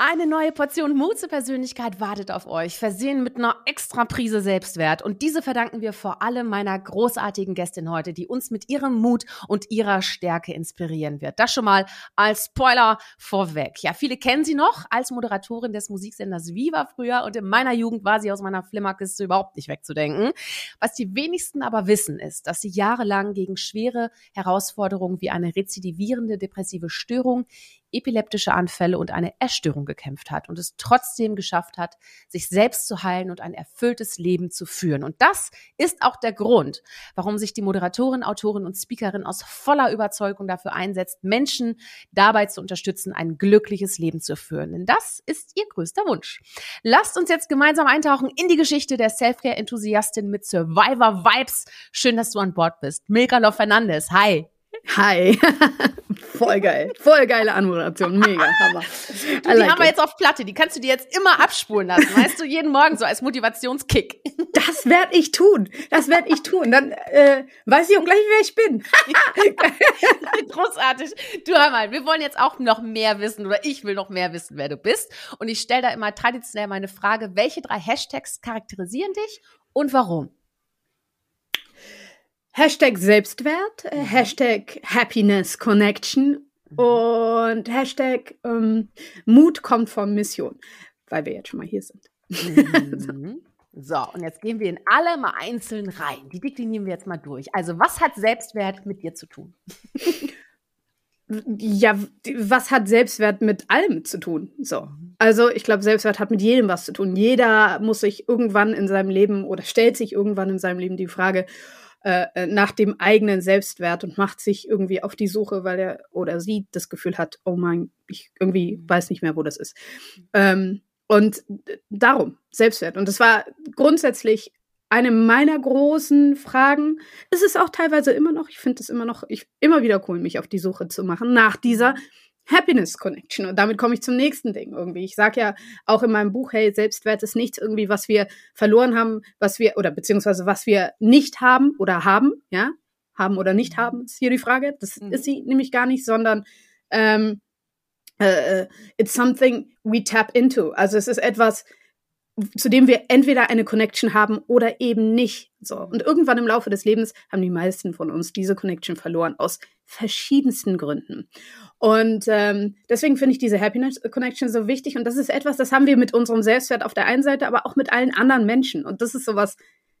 Eine neue Portion Mut zur Persönlichkeit wartet auf euch, versehen mit einer extra Prise Selbstwert. Und diese verdanken wir vor allem meiner großartigen Gästin heute, die uns mit ihrem Mut und ihrer Stärke inspirieren wird. Das schon mal als Spoiler vorweg. Ja, viele kennen sie noch als Moderatorin des Musiksenders Viva früher und in meiner Jugend war sie aus meiner Flimmerkiste überhaupt nicht wegzudenken. Was die wenigsten aber wissen ist, dass sie jahrelang gegen schwere Herausforderungen wie eine rezidivierende depressive Störung epileptische Anfälle und eine Essstörung gekämpft hat und es trotzdem geschafft hat, sich selbst zu heilen und ein erfülltes Leben zu führen. Und das ist auch der Grund, warum sich die Moderatorin, Autorin und Speakerin aus voller Überzeugung dafür einsetzt, Menschen dabei zu unterstützen, ein glückliches Leben zu führen. Denn das ist ihr größter Wunsch. Lasst uns jetzt gemeinsam eintauchen in die Geschichte der Selfcare-Enthusiastin mit Survivor Vibes. Schön, dass du an Bord bist. Milka Fernandes. Hi. Hi. Voll geil. Voll geile Anmoderation. Mega. Hammer. Du, die like haben wir jetzt auf Platte. Die kannst du dir jetzt immer abspulen lassen. Weißt du, jeden Morgen so als Motivationskick. Das werde ich tun. Das werde ich tun. Dann äh, weiß ich auch gleich, wer ich bin. Großartig. Du hör mal, wir wollen jetzt auch noch mehr wissen oder ich will noch mehr wissen, wer du bist. Und ich stelle da immer traditionell meine Frage, welche drei Hashtags charakterisieren dich und warum? Hashtag Selbstwert, äh, mhm. Hashtag Happiness Connection mhm. und Hashtag ähm, Mut kommt von Mission, weil wir jetzt schon mal hier sind. Mhm. so, und jetzt gehen wir in alle mal einzeln rein. Die deklinieren wir jetzt mal durch. Also, was hat Selbstwert mit dir zu tun? ja, was hat Selbstwert mit allem zu tun? So. Also, ich glaube, Selbstwert hat mit jedem was zu tun. Jeder muss sich irgendwann in seinem Leben oder stellt sich irgendwann in seinem Leben die Frage, äh, äh, nach dem eigenen Selbstwert und macht sich irgendwie auf die Suche, weil er oder sie das Gefühl hat, oh mein, ich irgendwie weiß nicht mehr, wo das ist. Ähm, und darum, Selbstwert. Und das war grundsätzlich eine meiner großen Fragen. Es ist auch teilweise immer noch, ich finde es immer noch, ich, immer wieder cool, mich auf die Suche zu machen nach dieser Happiness Connection. Und damit komme ich zum nächsten Ding irgendwie. Ich sage ja auch in meinem Buch, hey, Selbstwert ist nichts irgendwie, was wir verloren haben, was wir, oder beziehungsweise was wir nicht haben oder haben, ja, haben oder nicht mhm. haben, ist hier die Frage. Das mhm. ist sie nämlich gar nicht, sondern ähm, äh, it's something we tap into. Also es ist etwas, zu dem wir entweder eine Connection haben oder eben nicht. So. Und irgendwann im Laufe des Lebens haben die meisten von uns diese Connection verloren aus verschiedensten Gründen. Und ähm, deswegen finde ich diese Happiness Connection so wichtig. Und das ist etwas, das haben wir mit unserem Selbstwert auf der einen Seite, aber auch mit allen anderen Menschen. Und das ist sowas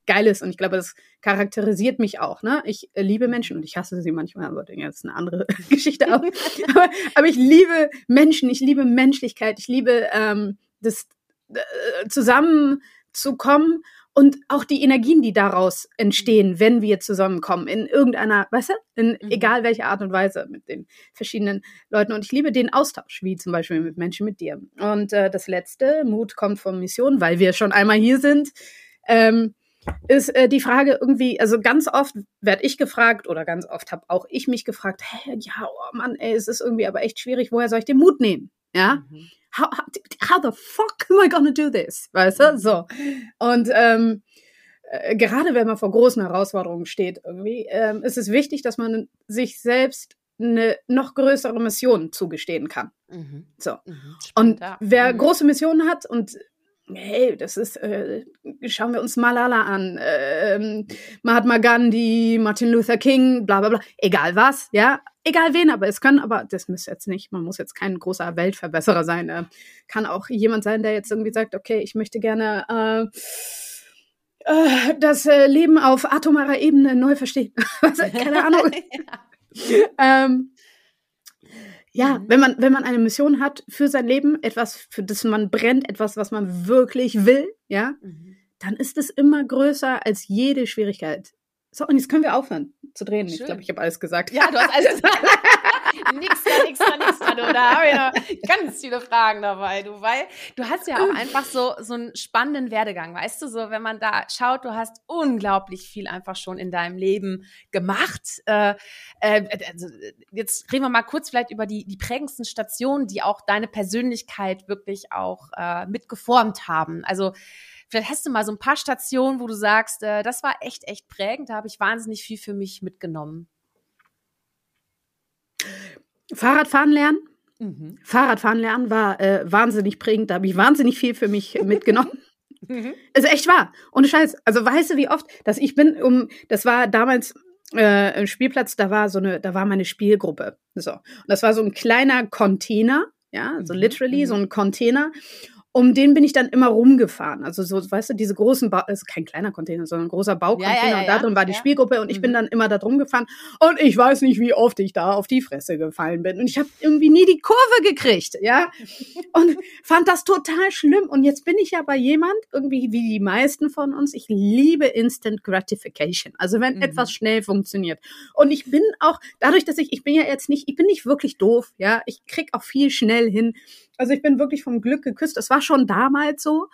Geiles. Und ich glaube, das charakterisiert mich auch. Ne? Ich liebe Menschen und ich hasse sie manchmal, aber das ist eine andere Geschichte auch. aber, aber ich liebe Menschen, ich liebe Menschlichkeit, ich liebe ähm, das zusammenzukommen und auch die Energien, die daraus entstehen, wenn wir zusammenkommen, in irgendeiner, weißt du, in mhm. egal welcher Art und Weise mit den verschiedenen Leuten. Und ich liebe den Austausch, wie zum Beispiel mit Menschen mit dir. Und äh, das letzte, Mut kommt von Mission, weil wir schon einmal hier sind. Ähm, ist äh, die Frage irgendwie, also ganz oft werde ich gefragt oder ganz oft habe auch ich mich gefragt, hey, ja, oh Mann, ey, es ist irgendwie aber echt schwierig, woher soll ich den Mut nehmen? Ja, mhm how, how, the fuck am I gonna do this? Weißt du? So. Und ähm, äh, gerade wenn man vor großen Herausforderungen steht, irgendwie, ähm, ist es wichtig, dass man sich selbst eine noch größere Mission zugestehen kann. Mhm. So. Mhm. Und wer mhm. große Missionen hat und hey, das ist, äh, schauen wir uns Malala an, äh, Mahatma Gandhi, Martin Luther King, bla bla bla, egal was, ja, egal wen, aber es können, aber das muss jetzt nicht, man muss jetzt kein großer Weltverbesserer sein, äh, kann auch jemand sein, der jetzt irgendwie sagt, okay, ich möchte gerne äh, äh, das äh, Leben auf atomarer Ebene neu verstehen. Keine Ahnung. ähm, ja, mhm. wenn man, wenn man eine Mission hat für sein Leben, etwas, für das man brennt, etwas, was man wirklich will, ja, mhm. dann ist es immer größer als jede Schwierigkeit. So, und jetzt können wir aufhören zu drehen. Schön. Ich glaube, ich habe alles gesagt. Ja, du hast alles gesagt. Nix da, nix da, nix da, du. Da habe ich noch ganz viele Fragen dabei, du, weil du hast ja auch einfach so, so einen spannenden Werdegang, weißt du, so, wenn man da schaut, du hast unglaublich viel einfach schon in deinem Leben gemacht. Äh, äh, also jetzt reden wir mal kurz vielleicht über die, die prägendsten Stationen, die auch deine Persönlichkeit wirklich auch äh, mitgeformt haben. Also, vielleicht hast du mal so ein paar Stationen, wo du sagst, äh, das war echt, echt prägend, da habe ich wahnsinnig viel für mich mitgenommen. Fahrradfahren lernen. Mhm. Fahrradfahren lernen war äh, wahnsinnig prägend, da habe ich wahnsinnig viel für mich mitgenommen. Mhm. Ist echt wahr. Ohne Scheiß. Also weißt du, wie oft, dass ich bin um, das war damals äh, im Spielplatz, da war so eine, da war meine Spielgruppe. So. Und das war so ein kleiner Container, ja, so mhm. literally, so mhm. ein Container um den bin ich dann immer rumgefahren. Also so, weißt du, diese großen, ba also kein kleiner Container, sondern ein großer Baucontainer. Ja, ja, ja, und da drin war die Spielgruppe und ich mhm. bin dann immer da drum gefahren. Und ich weiß nicht, wie oft ich da auf die Fresse gefallen bin. Und ich habe irgendwie nie die Kurve gekriegt, ja. Und fand das total schlimm. Und jetzt bin ich ja bei jemand, irgendwie wie die meisten von uns, ich liebe Instant Gratification. Also wenn mhm. etwas schnell funktioniert. Und ich bin auch, dadurch, dass ich, ich bin ja jetzt nicht, ich bin nicht wirklich doof, ja. Ich krieg auch viel schnell hin. Also ich bin wirklich vom Glück geküsst. Das war schon damals so.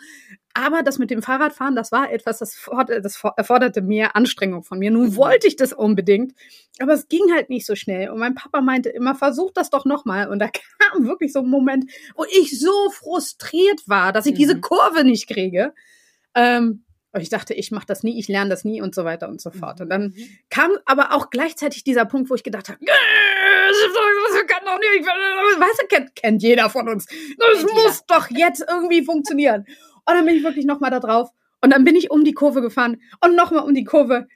Aber das mit dem Fahrradfahren, das war etwas, das, forderte, das erforderte mehr Anstrengung von mir. Nun mhm. wollte ich das unbedingt, aber es ging halt nicht so schnell. Und mein Papa meinte immer, versuch das doch nochmal. Und da kam wirklich so ein Moment, wo ich so frustriert war, dass ich mhm. diese Kurve nicht kriege. Ähm, und ich dachte, ich mache das nie, ich lerne das nie und so weiter und so fort. Und dann mhm. kam aber auch gleichzeitig dieser Punkt, wo ich gedacht habe, das kann doch nicht, weißt du, kennt, kennt jeder von uns. Das kennt muss jeder. doch jetzt irgendwie funktionieren. Und dann bin ich wirklich nochmal da drauf. Und dann bin ich um die Kurve gefahren und nochmal um die Kurve.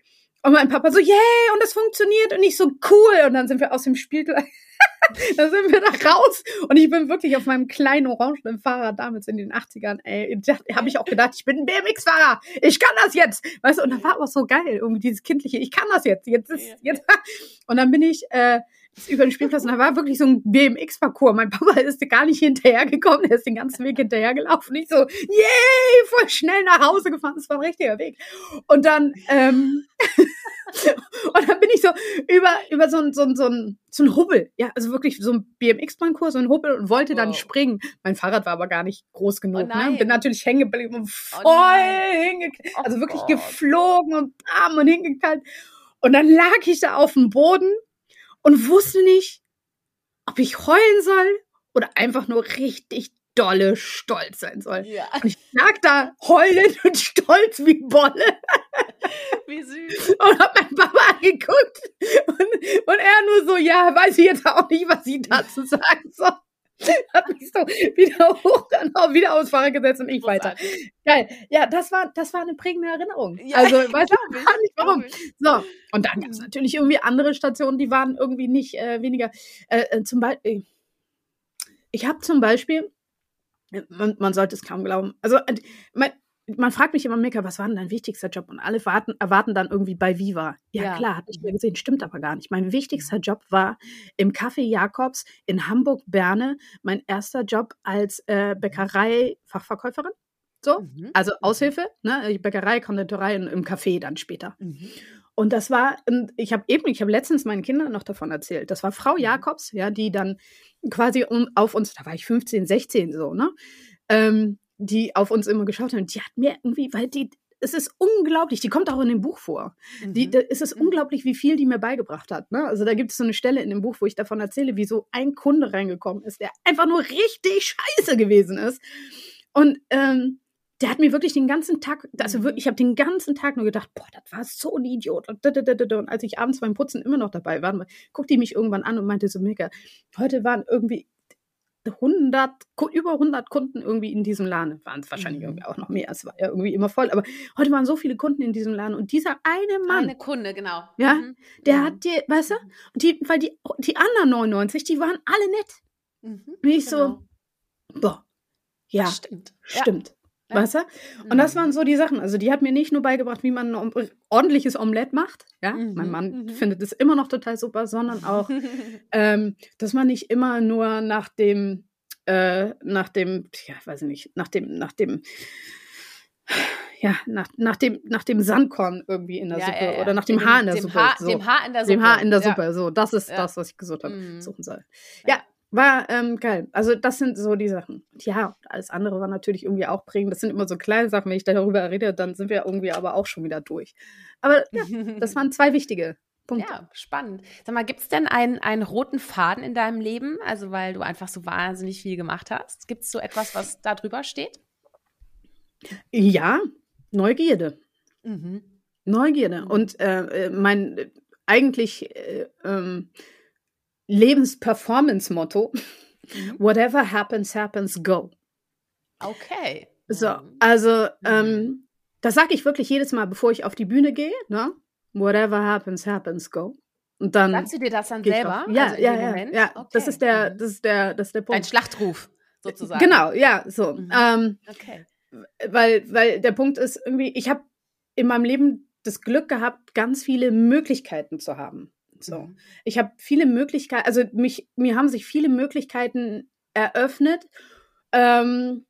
Und mein Papa so, yay, und das funktioniert. Und ich so, cool. Und dann sind wir aus dem Spiel gleich. da sind wir da raus. Und ich bin wirklich auf meinem kleinen orangenen Fahrrad damals in den 80ern, ey, habe ich auch gedacht, ich bin ein BMX-Fahrer. Ich kann das jetzt. Weißt du, und da war auch so geil, irgendwie dieses kindliche, ich kann das jetzt. Jetzt ist, jetzt. Und dann bin ich, äh, über den Spielplatz und da war wirklich so ein BMX-Parcours. Mein Papa ist gar nicht hinterhergekommen, der ist den ganzen Weg hinterhergelaufen. Ich so, yay, voll schnell nach Hause gefahren. Das war ein richtiger Weg. Und dann, ähm, und dann bin ich so über, über so ein, so ein, so ein, so ein Hubbel, ja, also wirklich so ein BMX-Parcours, so ein Hubbel und wollte wow. dann springen. Mein Fahrrad war aber gar nicht groß genug, oh ne? Bin natürlich hängen geblieben und oh voll oh hingeknallt, also wirklich Gott. geflogen und bam und hingeknallt. Und dann lag ich da auf dem Boden und wusste nicht, ob ich heulen soll oder einfach nur richtig dolle stolz sein soll. Ja. Und ich lag da heulend und stolz wie Bolle. Wie süß. Und hab meinen Papa angeguckt und, und er nur so, ja, weiß ich jetzt auch nicht, was ich dazu sagen soll. hat mich so wieder hoch, wieder aufs Fahrrad gesetzt und ich weiter. Geil. Ja, das war, das war eine prägende Erinnerung. Ja, also, weiß ich nicht warum. So. Und dann gab es natürlich irgendwie andere Stationen, die waren irgendwie nicht äh, weniger, äh, äh zum Beispiel, ich habe zum Beispiel, man, man, sollte es kaum glauben, also, äh, mein, man fragt mich immer, Mika, was war denn dein wichtigster Job? Und alle warten, erwarten dann irgendwie bei Viva. Ja, ja. klar, hatte ich mir gesehen, stimmt aber gar nicht. Mein wichtigster Job war im Café Jakobs in Hamburg-Berne, mein erster Job als äh, Bäckerei-Fachverkäuferin. So, mhm. also Aushilfe, ne? Bäckerei, Konditorei im Café dann später. Mhm. Und das war, ich habe eben, ich habe letztens meinen Kindern noch davon erzählt. Das war Frau mhm. Jakobs, ja, die dann quasi um, auf uns, da war ich 15, 16 so, ne? Ähm, die auf uns immer geschaut haben, die hat mir irgendwie, weil die, es ist unglaublich, die kommt auch in dem Buch vor. Mhm. Die, da, es ist mhm. unglaublich, wie viel die mir beigebracht hat. Ne? Also da gibt es so eine Stelle in dem Buch, wo ich davon erzähle, wie so ein Kunde reingekommen ist, der einfach nur richtig scheiße gewesen ist. Und ähm, der hat mir wirklich den ganzen Tag, also wirklich, ich habe den ganzen Tag nur gedacht, boah, das war so ein Idiot. Und, und als ich abends beim Putzen immer noch dabei war, guckte die mich irgendwann an und meinte so, Mega, heute waren irgendwie 100, über 100 Kunden irgendwie in diesem Laden. Waren es wahrscheinlich mhm. irgendwie auch noch mehr. Es war ja irgendwie immer voll. Aber heute waren so viele Kunden in diesem Laden. Und dieser eine Mann. Eine Kunde, genau. Ja, mhm. der mhm. hat dir, weißt du, die, weil die, die anderen 99, die waren alle nett. Mhm. Und ich genau. so, boah, ja, stimmt. Stimmt. Weißt du? Und das mhm. waren so die Sachen. Also, die hat mir nicht nur beigebracht, wie man ein ordentliches Omelett macht. Ja, mhm. mein Mann mhm. findet es immer noch total super, sondern auch, ähm, dass man nicht immer nur nach dem, äh, nach dem, ja, weiß ich nicht, nach dem, nach dem, ja, nach, nach, dem, nach dem Sandkorn irgendwie in der ja, Suppe ja, ja. oder nach dem, dem Haar in der Suppe. Haar, so. Dem Haar in der Suppe. Dem Haar in der Suppe. So, das ist das, was ich gesucht habe, mhm. suchen soll. Ja, war ähm, geil. Also das sind so die Sachen. Ja, alles andere war natürlich irgendwie auch prägend. Das sind immer so kleine Sachen. Wenn ich darüber rede, dann sind wir irgendwie aber auch schon wieder durch. Aber ja, das waren zwei wichtige Punkte. Ja, spannend. Sag mal, gibt es denn einen, einen roten Faden in deinem Leben? Also weil du einfach so wahnsinnig viel gemacht hast. Gibt es so etwas, was da drüber steht? Ja, Neugierde. Mhm. Neugierde. Und äh, äh mein eigentlich äh, ähm, Lebensperformance-Motto, mhm. whatever happens, happens, go. Okay. So, mhm. also mhm. ähm, das sage ich wirklich jedes Mal, bevor ich auf die Bühne gehe. Ne? Whatever happens, happens, go. Und dann Sagst du dir das dann selber? Ja, also ja, ja, ja. Okay. Das ist der, das ist der, das ist der Punkt. Ein Schlachtruf sozusagen. Genau, ja, so. Mhm. Ähm, okay. Weil, weil der Punkt ist irgendwie, ich habe in meinem Leben das Glück gehabt, ganz viele Möglichkeiten zu haben. So. Mhm. Ich habe viele Möglichkeiten, also mich, mir haben sich viele Möglichkeiten eröffnet, ähm,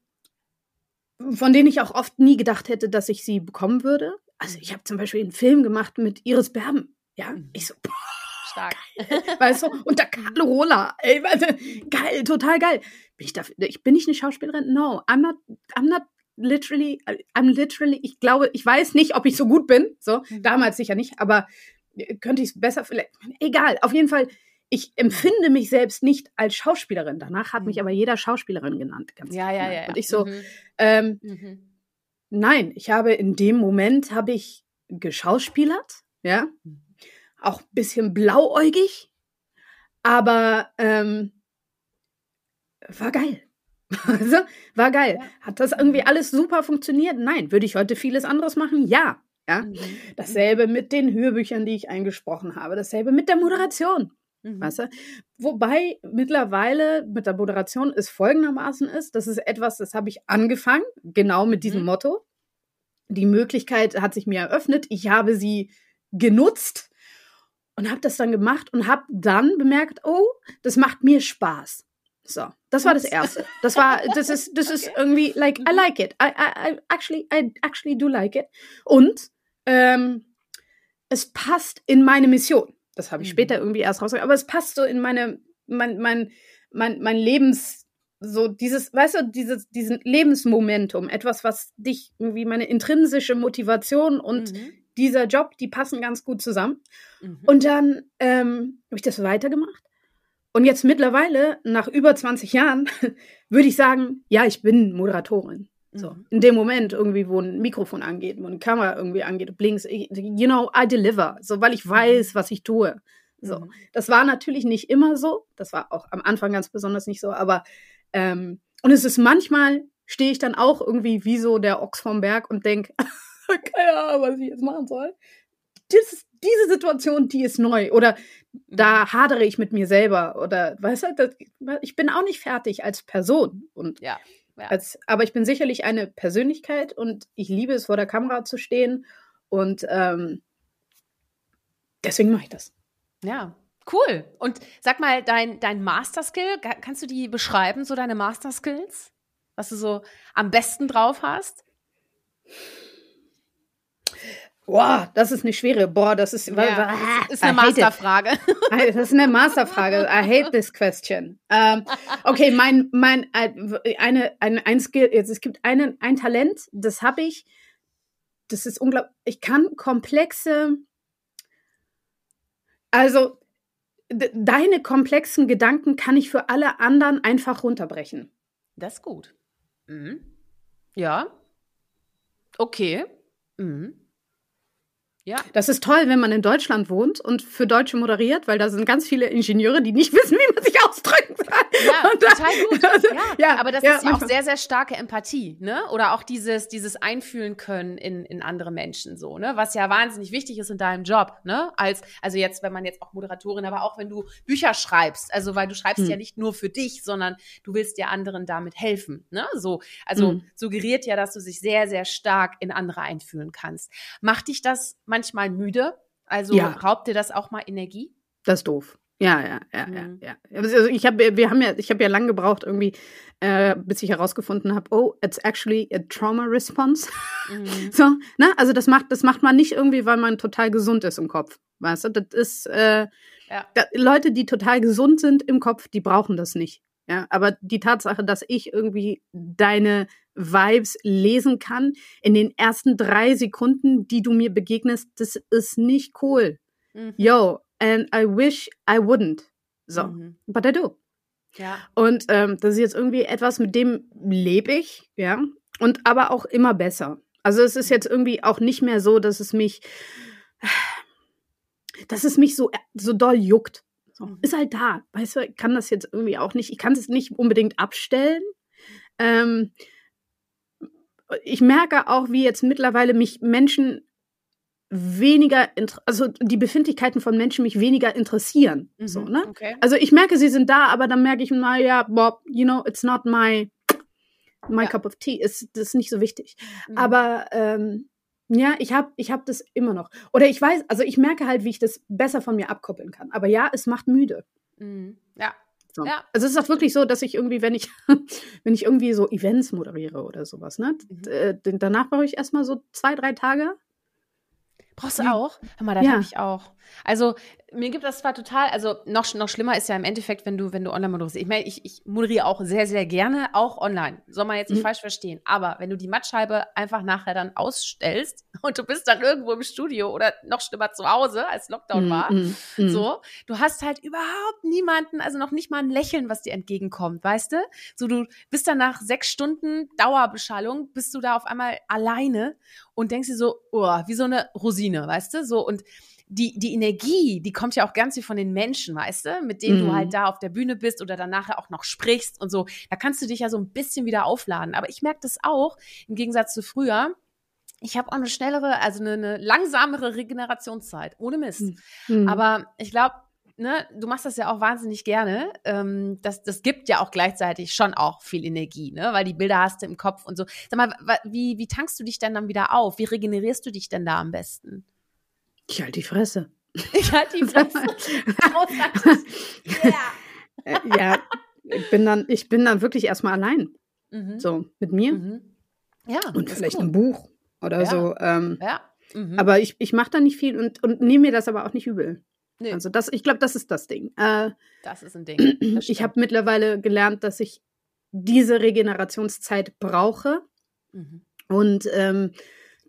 von denen ich auch oft nie gedacht hätte, dass ich sie bekommen würde. Also ich habe zum Beispiel einen Film gemacht mit Iris Berben. Ja, mhm. ich so, boah, stark. Geil. Weißt du, und der Carlo Rola, ey, du, geil, total geil. Bin ich dafür, ich bin nicht eine Schauspielerin? No, I'm not, I'm not literally, I'm literally, ich glaube, ich weiß nicht, ob ich so gut bin. So, mhm. damals sicher nicht, aber könnte ich es besser vielleicht. Egal, auf jeden Fall, ich empfinde mich selbst nicht als Schauspielerin. Danach hat mhm. mich aber jeder Schauspielererin genannt. Ganz ja, ja, ja, Und ich so, mhm. Ähm, mhm. nein, ich habe in dem Moment habe ich geschauspielert, ja, mhm. auch ein bisschen blauäugig, aber ähm, war geil. War geil. Hat das irgendwie alles super funktioniert? Nein. Würde ich heute vieles anderes machen? Ja. Ja? Mhm. Dasselbe mit den Hörbüchern, die ich eingesprochen habe. Dasselbe mit der Moderation. Mhm. Weißt du? Wobei mittlerweile mit der Moderation es folgendermaßen ist, das ist etwas, das habe ich angefangen, genau mit diesem mhm. Motto. Die Möglichkeit hat sich mir eröffnet. Ich habe sie genutzt und habe das dann gemacht und habe dann bemerkt, oh, das macht mir Spaß. So, das war das erste. Das war, das ist, das ist irgendwie like I like it. I, I, I actually, I actually do like it. Und ähm, es passt in meine Mission. Das habe ich mhm. später irgendwie erst rausgekriegt. Aber es passt so in meine, mein, mein, mein, mein Lebens, so dieses, weißt du, dieses, diesen Lebensmomentum, etwas, was dich irgendwie meine intrinsische Motivation und mhm. dieser Job, die passen ganz gut zusammen. Mhm. Und dann ähm, habe ich das weitergemacht. Und jetzt mittlerweile, nach über 20 Jahren, würde ich sagen, ja, ich bin Moderatorin. So, mhm. in dem Moment irgendwie, wo ein Mikrofon angeht, wo eine Kamera irgendwie angeht, blinks, you know, I deliver, so, weil ich mhm. weiß, was ich tue. So, mhm. das war natürlich nicht immer so, das war auch am Anfang ganz besonders nicht so, aber, ähm, und es ist manchmal, stehe ich dann auch irgendwie wie so der Ochs vom Berg und denke, keine Ahnung, was ich jetzt machen soll. Das, diese Situation, die ist neu. Oder da hadere ich mit mir selber. Oder weißt du, ich bin auch nicht fertig als Person. Und ja. Ja. Als, aber ich bin sicherlich eine Persönlichkeit und ich liebe es, vor der Kamera zu stehen. Und ähm, deswegen mache ich das. Ja, cool. Und sag mal, dein, dein Master-Skill, kannst du die beschreiben, so deine Master-Skills? Was du so am besten drauf hast? Boah, das ist eine schwere. Boah, das ist, ja, ist eine Masterfrage. Das ist eine Masterfrage. I hate this question. Ähm, okay, mein, mein, äh, eine, ein, ein Skill, jetzt, es gibt einen, ein Talent, das habe ich. Das ist unglaublich. Ich kann komplexe, also, deine komplexen Gedanken kann ich für alle anderen einfach runterbrechen. Das ist gut. Mhm. Ja. Okay. Mhm. Ja. Das ist toll, wenn man in Deutschland wohnt und für Deutsche moderiert, weil da sind ganz viele Ingenieure, die nicht wissen, wie man ausdrücken soll. Ja, total gut. Ja, ja aber das ja, ist ja auch sehr, sehr starke Empathie, ne? Oder auch dieses, dieses Einfühlen können in, in andere Menschen so, ne? Was ja wahnsinnig wichtig ist in deinem Job, ne? Als, also jetzt, wenn man jetzt auch Moderatorin, aber auch wenn du Bücher schreibst, also weil du schreibst hm. ja nicht nur für dich, sondern du willst ja anderen damit helfen, ne? So, also hm. suggeriert ja, dass du sich sehr, sehr stark in andere einfühlen kannst. Macht dich das manchmal manchmal müde? Also ja. raubt dir das auch mal Energie? Das ist doof. Ja, ja, ja, mhm. ja, ja. Also ich habe, wir haben ja, ich habe ja lange gebraucht irgendwie, äh, bis ich herausgefunden habe, oh, it's actually a trauma response. Mhm. So, ne? Also das macht, das macht man nicht irgendwie, weil man total gesund ist im Kopf, weißt du? Das ist äh, ja. da, Leute, die total gesund sind im Kopf, die brauchen das nicht. Ja, aber die Tatsache, dass ich irgendwie deine Vibes lesen kann in den ersten drei Sekunden, die du mir begegnest, das ist nicht cool. Mhm. Yo, and I wish I wouldn't. So, mhm. but I do. Ja. Und ähm, das ist jetzt irgendwie etwas, mit dem lebe ich, ja, und aber auch immer besser. Also es ist jetzt irgendwie auch nicht mehr so, dass es mich, dass es mich so, so doll juckt. So, mhm. ist halt da. Weißt du, ich kann das jetzt irgendwie auch nicht, ich kann es nicht unbedingt abstellen. Ähm, ich merke auch, wie jetzt mittlerweile mich Menschen weniger, also die Befindlichkeiten von Menschen mich weniger interessieren. Mhm, so, ne? Okay. Also ich merke, sie sind da, aber dann merke ich, na ja, Bob, you know, it's not my, my ja. cup of tea. Ist, das ist nicht so wichtig. Mhm. Aber ähm, ja, ich habe ich hab das immer noch. Oder ich weiß, also ich merke halt, wie ich das besser von mir abkoppeln kann. Aber ja, es macht müde. Mhm. Ja. So. ja. Also es ist auch wirklich so, dass ich irgendwie, wenn ich, wenn ich irgendwie so Events moderiere oder sowas, ne, mhm. danach brauche ich erstmal so zwei, drei Tage. Brauchst du auch? Hör mal, das ja. habe ich auch. Also mir gibt das zwar total, also noch, noch schlimmer ist ja im Endeffekt, wenn du, wenn du online moderierst. Ich meine, ich, ich moderiere auch sehr, sehr gerne, auch online. Soll man jetzt nicht mhm. falsch verstehen. Aber wenn du die Mattscheibe einfach nachher dann ausstellst und du bist dann irgendwo im Studio oder noch schlimmer zu Hause, als Lockdown mhm. war, mhm. mhm. so, du hast halt überhaupt niemanden, also noch nicht mal ein Lächeln, was dir entgegenkommt, weißt du? So, du bist dann nach sechs Stunden Dauerbeschallung, bist du da auf einmal alleine und denkst dir so, oh, wie so eine Rosine, weißt du? So, und die, die Energie, die kommt ja auch ganz viel von den Menschen, weißt du, mit denen mhm. du halt da auf der Bühne bist oder dann nachher auch noch sprichst und so. Da kannst du dich ja so ein bisschen wieder aufladen. Aber ich merke das auch, im Gegensatz zu früher, ich habe auch eine schnellere, also eine, eine, langsamere Regenerationszeit, ohne Mist. Mhm. Aber ich glaube, ne, du machst das ja auch wahnsinnig gerne. Ähm, das, das gibt ja auch gleichzeitig schon auch viel Energie, ne? Weil die Bilder hast du im Kopf und so. Sag mal, wie, wie tankst du dich denn dann wieder auf? Wie regenerierst du dich denn da am besten? Ich halte die Fresse. Ich halte die Fresse. yeah. ja, ich bin dann, ich bin dann wirklich erstmal allein. Mhm. So, mit mir. Mhm. Ja. Und vielleicht cool. ein Buch oder ja. so. Ähm, ja. Mhm. Aber ich, ich mache da nicht viel und, und nehme mir das aber auch nicht übel. Nee. Also das, ich glaube, das ist das Ding. Äh, das ist ein Ding. Ich habe mittlerweile gelernt, dass ich diese Regenerationszeit brauche. Mhm. Und ähm,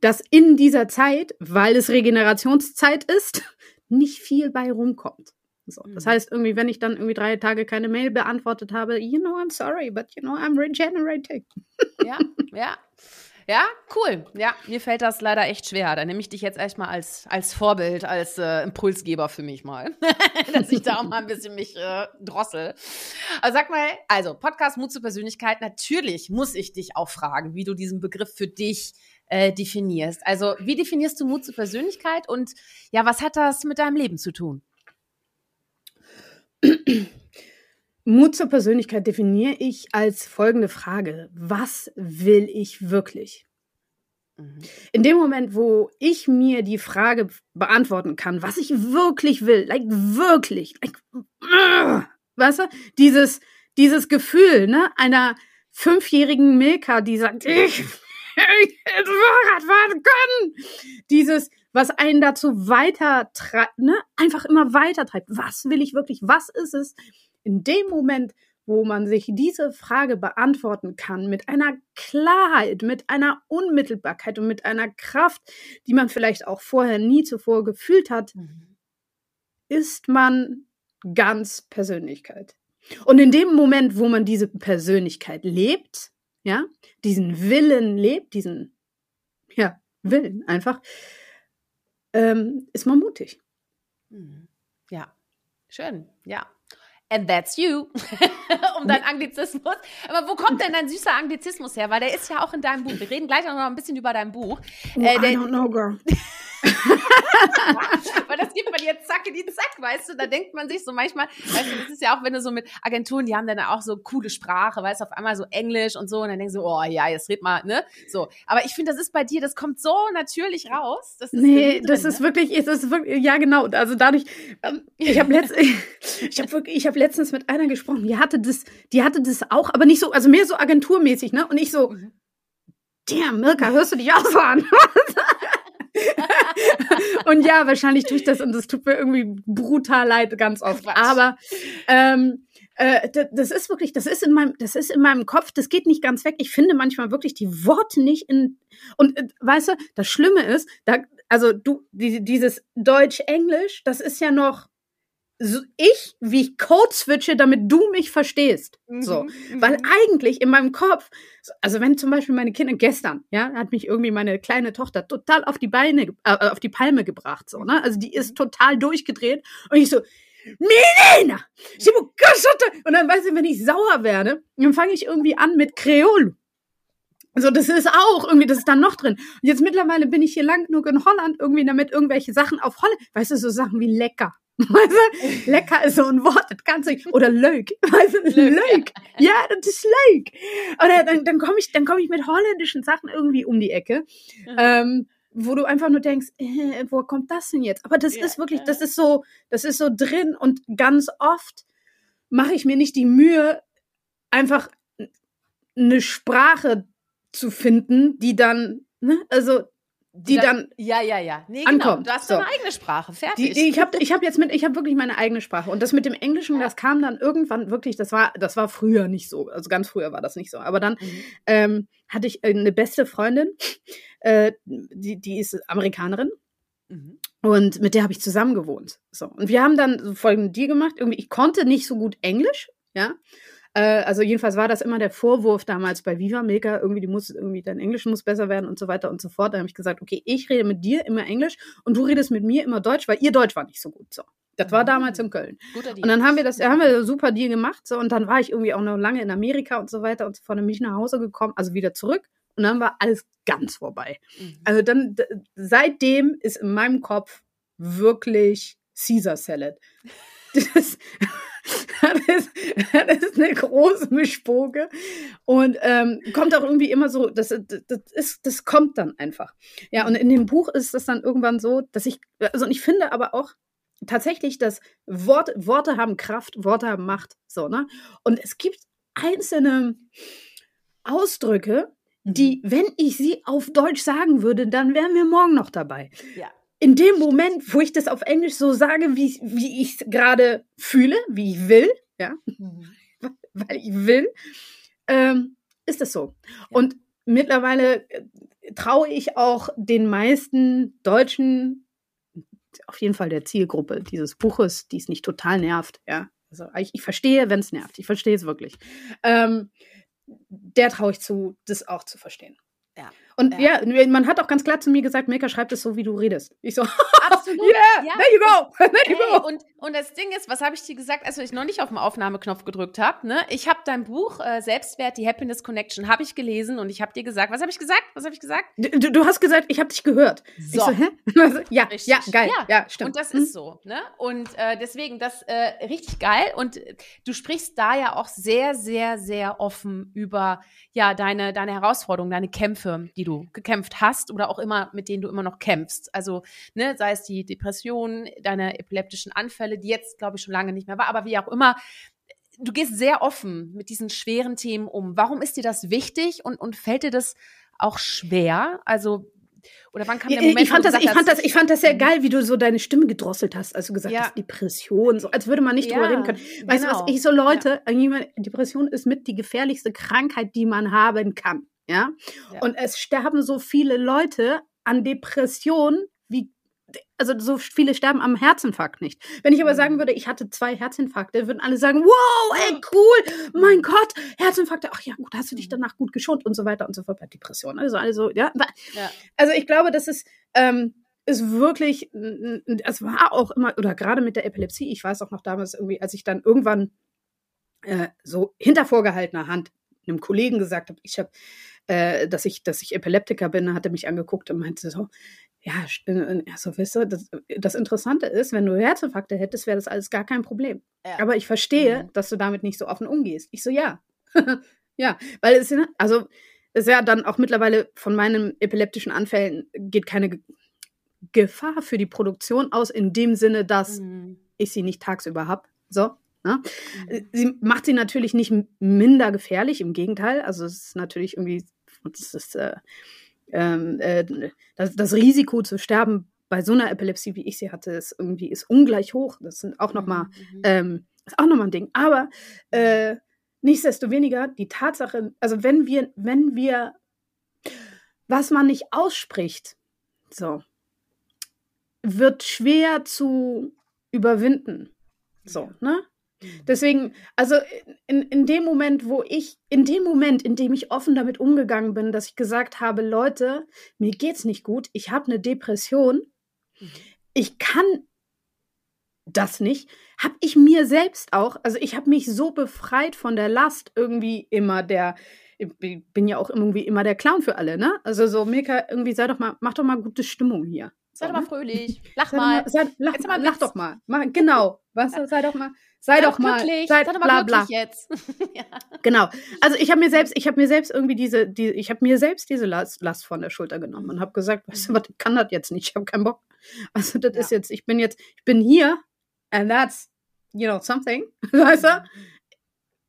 dass in dieser Zeit, weil es Regenerationszeit ist, nicht viel bei rumkommt. So, das mhm. heißt, irgendwie, wenn ich dann irgendwie drei Tage keine Mail beantwortet habe, you know, I'm sorry, but you know, I'm regenerating. Ja, ja. Ja, cool. Ja, mir fällt das leider echt schwer. Da nehme ich dich jetzt erstmal als, als Vorbild, als äh, Impulsgeber für mich mal. Dass ich da auch mal ein bisschen mich äh, drossel. Also sag mal, also Podcast Mut zur Persönlichkeit, natürlich muss ich dich auch fragen, wie du diesen Begriff für dich äh, definierst. Also wie definierst du Mut zur Persönlichkeit und ja, was hat das mit deinem Leben zu tun? Mut zur Persönlichkeit definiere ich als folgende Frage. Was will ich wirklich? Mhm. In dem Moment, wo ich mir die Frage beantworten kann, was ich wirklich will, like wirklich, like, uh, weißt du, dieses, dieses Gefühl, ne, einer fünfjährigen Milka, die sagt, ich Fahrrad fahren können. Dieses, was einen dazu weiter treibt, ne? einfach immer weiter treibt. Was will ich wirklich? Was ist es? In dem Moment, wo man sich diese Frage beantworten kann, mit einer Klarheit, mit einer Unmittelbarkeit und mit einer Kraft, die man vielleicht auch vorher nie zuvor gefühlt hat, mhm. ist man ganz Persönlichkeit. Und in dem Moment, wo man diese Persönlichkeit lebt, ja, diesen Willen lebt, diesen, ja, Willen einfach, ähm, ist man mutig. Mhm. Ja, schön, ja. And that's you. um dein Anglizismus. Aber wo kommt denn dein süßer Anglizismus her? Weil der ist ja auch in deinem Buch. Wir reden gleich noch ein bisschen über dein Buch. Oh, äh, I don't know, girl. Weil das gibt man jetzt zack in die zack, weißt du? Da denkt man sich so manchmal, weißt du, das ist ja auch, wenn du so mit Agenturen, die haben dann auch so coole Sprache, weißt du, auf einmal so Englisch und so und dann denkst du, oh ja, jetzt red mal, ne? So. Aber ich finde, das ist bei dir, das kommt so natürlich raus. Das ist nee, drin, das ist ne? wirklich, es ist wirklich, ja genau. Also dadurch, ähm, ich habe letzt, ich habe wirklich, ich habe letztens mit einer gesprochen, die hatte das, die hatte das auch, aber nicht so, also mehr so agenturmäßig, ne? Und ich so, mhm. damn, Milka, hörst du dich auch so an? Und ja, wahrscheinlich tue ich das und das tut mir irgendwie brutal leid ganz oft. Quatsch. Aber ähm, äh, das ist wirklich, das ist in meinem, das ist in meinem Kopf, das geht nicht ganz weg. Ich finde manchmal wirklich die Worte nicht in und äh, weißt du, das Schlimme ist, da, also du, die, dieses Deutsch-Englisch, das ist ja noch so ich, wie ich Code switche, damit du mich verstehst. Mhm, so. Mhm. Weil eigentlich in meinem Kopf, also wenn zum Beispiel meine Kinder gestern, ja, hat mich irgendwie meine kleine Tochter total auf die Beine, äh, auf die Palme gebracht, so, ne? Also die ist total durchgedreht und ich so, Milena! Und dann weiß ich, wenn ich sauer werde, dann fange ich irgendwie an mit Kreol. So, das ist auch irgendwie, das ist dann noch drin. Und jetzt mittlerweile bin ich hier lang genug in Holland irgendwie damit irgendwelche Sachen auf Holland, weißt du, so Sachen wie lecker. Weißt du, lecker ist so ein Wort, das kannst du nicht. Oder Leuk. Weißt du, Leuk. Ja, das ist Leuk. Oder dann, dann komme ich, dann komme ich mit holländischen Sachen irgendwie um die Ecke. Mhm. Ähm, wo du einfach nur denkst, äh, wo kommt das denn jetzt? Aber das ja, ist wirklich, das ist so, das ist so drin und ganz oft mache ich mir nicht die Mühe, einfach eine Sprache zu finden, die dann, ne, also die dann, dann, ja ja ja nee, genau. ankommt. Du hast so. deine eigene Sprache fertig. Die, ich habe ich hab jetzt mit ich habe wirklich meine eigene Sprache und das mit dem Englischen das kam dann irgendwann wirklich das war das war früher nicht so also ganz früher war das nicht so aber dann mhm. ähm, hatte ich eine beste Freundin äh, die die ist Amerikanerin mhm. und mit der habe ich zusammen gewohnt so und wir haben dann folgenden Deal gemacht irgendwie ich konnte nicht so gut Englisch ja äh, also jedenfalls war das immer der Vorwurf damals bei Viva Milka, irgendwie, die muss, irgendwie dein Englisch muss besser werden und so weiter und so fort. Da habe ich gesagt, okay, ich rede mit dir immer Englisch und du redest mit mir immer Deutsch, weil ihr Deutsch war nicht so gut. So. Das war damals in Köln. Und dann haben wir das, haben wir super Deal gemacht. So, und dann war ich irgendwie auch noch lange in Amerika und so weiter und so fort. Dann bin ich nach Hause gekommen, also wieder zurück. Und dann war alles ganz vorbei. Mhm. Also dann, seitdem ist in meinem Kopf wirklich Caesar Salad. Das, das, ist, das ist eine große Mischpoke und ähm, kommt auch irgendwie immer so, das, das, ist, das kommt dann einfach. Ja, und in dem Buch ist das dann irgendwann so, dass ich, also ich finde aber auch tatsächlich, dass Wort, Worte haben Kraft, Worte haben Macht, so, ne? Und es gibt einzelne Ausdrücke, die, mhm. wenn ich sie auf Deutsch sagen würde, dann wären wir morgen noch dabei. Ja in dem Moment, wo ich das auf Englisch so sage, wie, wie ich es gerade fühle, wie ich will, ja, mhm. weil ich will, ähm, ist das so. Ja. Und mittlerweile äh, traue ich auch den meisten Deutschen, auf jeden Fall der Zielgruppe dieses Buches, die es nicht total nervt, ja. Also ich, ich verstehe, wenn es nervt. Ich verstehe es wirklich. Ähm, der traue ich zu, das auch zu verstehen. Ja. Und ja. ja. man hat auch ganz klar zu mir gesagt, Milka, schreib das so, wie du redest. Ich so, absolut. yeah, ja. there you go, there you go. Und, und das Ding ist, was habe ich dir gesagt, als ich noch nicht auf den Aufnahmeknopf gedrückt habe? Ne? Ich habe dein Buch äh, Selbstwert, die Happiness Connection, habe ich gelesen und ich habe dir gesagt, was habe ich gesagt? Was habe ich gesagt? Du, du, hast gesagt, ich habe dich gehört. So. Ich so, hä? ja, richtig. ja, geil. Ja, ja stimmt. Und das hm. ist so. Ne? Und äh, deswegen, das äh, richtig geil. Und du sprichst da ja auch sehr, sehr, sehr offen über ja deine, deine Herausforderungen, deine Kämpfe, die du gekämpft hast oder auch immer, mit denen du immer noch kämpfst. Also, ne, sei es die Depression, deine epileptischen Anfälle, die jetzt, glaube ich, schon lange nicht mehr war, aber wie auch immer, du gehst sehr offen mit diesen schweren Themen um. Warum ist dir das wichtig und, und fällt dir das auch schwer? Also, oder wann kam der Moment, ich fand, das, ich, fand das, ich fand das sehr mhm. geil, wie du so deine Stimme gedrosselt hast, als du gesagt ja. hast, Depression, so als würde man nicht ja, drüber reden können. Weißt genau. du was, ich so Leute, ja. Depression ist mit die gefährlichste Krankheit, die man haben kann. Ja? ja. Und es sterben so viele Leute an Depressionen, wie also so viele sterben am Herzinfarkt nicht. Wenn ich aber sagen mhm. würde, ich hatte zwei Herzinfarkte, würden alle sagen, wow, ey, cool, mein Gott, Herzinfarkte, ach ja, gut, hast du dich mhm. danach gut geschont und so weiter und so fort bei Depressionen. Also, also, ja. ja. Also ich glaube, das ist, ähm, ist wirklich, es war auch immer, oder gerade mit der Epilepsie, ich weiß auch noch damals irgendwie, als ich dann irgendwann äh, so hinter vorgehaltener Hand einem Kollegen gesagt habe, ich habe äh, dass ich, dass ich Epileptiker bin, hat er mich angeguckt und meinte so, ja, also weißt du, das, das Interessante ist, wenn du Herzinfarkte hättest, wäre das alles gar kein Problem. Ja. Aber ich verstehe, mhm. dass du damit nicht so offen umgehst. Ich so, ja. ja, weil es, also, es ist ja dann auch mittlerweile von meinen epileptischen Anfällen geht keine Gefahr für die Produktion aus, in dem Sinne, dass mhm. ich sie nicht tagsüber habe. So, Ne? Mhm. Sie macht sie natürlich nicht minder gefährlich, im Gegenteil. Also es ist natürlich irgendwie das, ist, äh, ähm, äh, das, das, Risiko zu sterben bei so einer Epilepsie, wie ich sie hatte, ist irgendwie ist ungleich hoch. Das sind auch noch mal, mhm. mhm. ähm, ist auch noch mal ein Ding. Aber äh, nichtsdestoweniger die Tatsache, also wenn wir, wenn wir, was man nicht ausspricht, so wird schwer zu überwinden. So, ne? Mhm. Deswegen, also in, in dem Moment, wo ich, in dem Moment, in dem ich offen damit umgegangen bin, dass ich gesagt habe, Leute, mir geht's nicht gut, ich habe eine Depression, mhm. ich kann das nicht, habe ich mir selbst auch, also ich habe mich so befreit von der Last, irgendwie immer der, ich bin ja auch irgendwie immer der Clown für alle, ne? Also so, Mika, irgendwie sei doch mal, mach doch mal gute Stimmung hier. Sei doch mal fröhlich. Lach sei mal. Sei, lach, mal lach doch mal. mal. Genau. Was, sei doch mal. Sei, doch mal. Glücklich. Sei, sei doch mal bla, bla. jetzt. ja. Genau. Also ich habe mir selbst, ich habe mir selbst irgendwie diese, die, ich habe mir selbst diese Last, Last von der Schulter genommen und habe gesagt, weißt du was, ich kann das jetzt nicht. Ich habe keinen Bock. Also das ja. ist jetzt, ich bin jetzt, ich bin hier and that's, you know, something. Weißt du?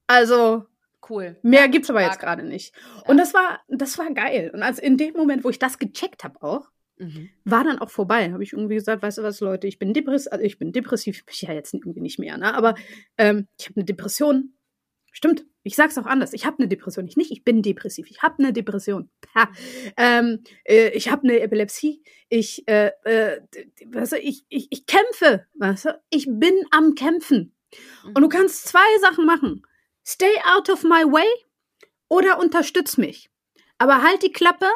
Also cool. Mehr ja, gibt's aber jetzt gerade nicht. Ja. Und das war, das war geil. Und also in dem Moment, wo ich das gecheckt habe auch, Mhm. War dann auch vorbei. Habe ich irgendwie gesagt, weißt du was, Leute, ich bin depressiv, also ich bin depressiv, bin ich ja jetzt irgendwie nicht mehr, ne? Aber ähm, ich habe eine Depression. Stimmt, ich sag's auch anders. Ich habe eine Depression. Ich nicht, ich bin depressiv. Ich habe eine Depression. Ähm, äh, ich habe eine Epilepsie. Ich, äh, äh, weißt du, ich, ich, ich kämpfe. Weißt du? Ich bin am Kämpfen. Mhm. Und du kannst zwei Sachen machen. Stay out of my way oder unterstütz mich. Aber halt die Klappe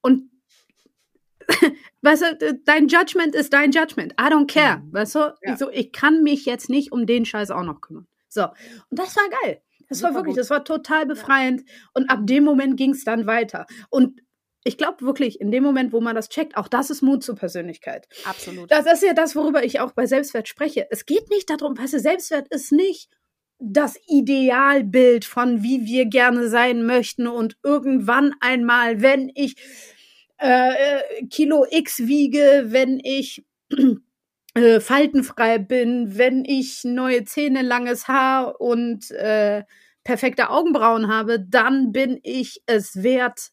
und weißt du, dein Judgment ist dein Judgment. I don't care. Mhm. Weißt du, ja. so, ich kann mich jetzt nicht um den Scheiß auch noch kümmern. So. Und das war geil. Das Super war wirklich, gut. das war total befreiend. Ja. Und ab dem Moment ging es dann weiter. Und ich glaube wirklich, in dem Moment, wo man das checkt, auch das ist Mut zur Persönlichkeit. Absolut. Das ist ja das, worüber ich auch bei Selbstwert spreche. Es geht nicht darum, weißt du, Selbstwert ist nicht das Idealbild von wie wir gerne sein möchten und irgendwann einmal, wenn ich äh, Kilo X wiege, wenn ich äh, faltenfrei bin, wenn ich neue Zähne, langes Haar und äh, perfekte Augenbrauen habe, dann bin ich es wert.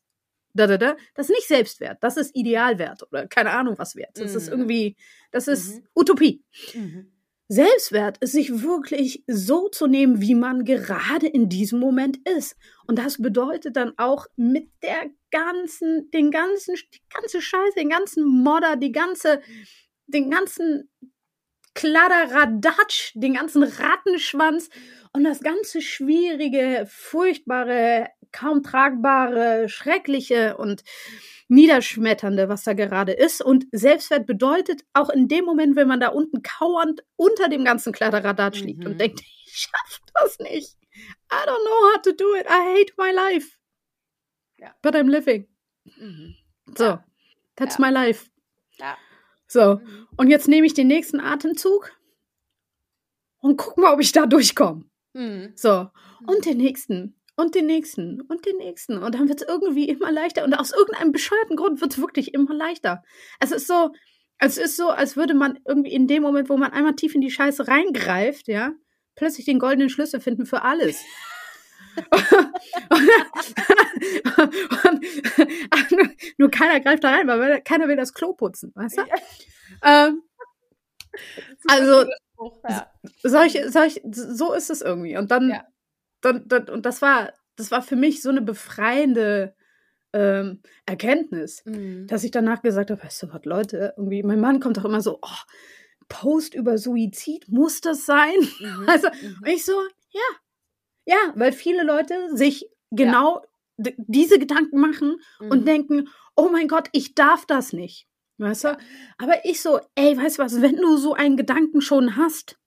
Da, da, da. Das ist nicht Selbstwert, das ist Idealwert oder keine Ahnung was wert. Das mhm. ist irgendwie, das ist mhm. Utopie. Mhm. Selbstwert ist sich wirklich so zu nehmen, wie man gerade in diesem Moment ist. Und das bedeutet dann auch mit der ganzen, den ganzen, die ganze Scheiße, den ganzen Modder, die ganze, den ganzen Kladderadatsch, den ganzen Rattenschwanz und das ganze schwierige, furchtbare, kaum tragbare, schreckliche und Niederschmetternde, was da gerade ist. Und Selbstwert bedeutet auch in dem Moment, wenn man da unten kauernd unter dem ganzen Kladderadatsch mhm. liegt und denkt, ich schaff das nicht. I don't know how to do it. I hate my life. Ja. But I'm living. Mhm. So, that's ja. my life. Ja. So, mhm. und jetzt nehme ich den nächsten Atemzug und guck mal, ob ich da durchkomme. Mhm. So, und mhm. den nächsten und den nächsten und den nächsten. Und dann wird es irgendwie immer leichter. Und aus irgendeinem bescheuerten Grund wird es wirklich immer leichter. Es ist so, es ist so, als würde man irgendwie in dem Moment, wo man einmal tief in die Scheiße reingreift, ja, plötzlich den goldenen Schlüssel finden für alles. und, und, nur keiner greift da rein, weil keiner will das Klo putzen, weißt du? Ähm, also, solche, solch, so ist es irgendwie. Und dann, ja dann, dann, und das war, das war für mich so eine befreiende ähm, Erkenntnis, mhm. dass ich danach gesagt habe, weißt du was, Leute, irgendwie, mein Mann kommt doch immer so, oh, Post über Suizid, muss das sein? Mhm. Also, mhm. und ich so, ja, ja, weil viele Leute sich genau ja. diese Gedanken machen und mhm. denken, oh mein Gott, ich darf das nicht. Weißt du? Aber ich so, ey, weißt du was, wenn du so einen Gedanken schon hast,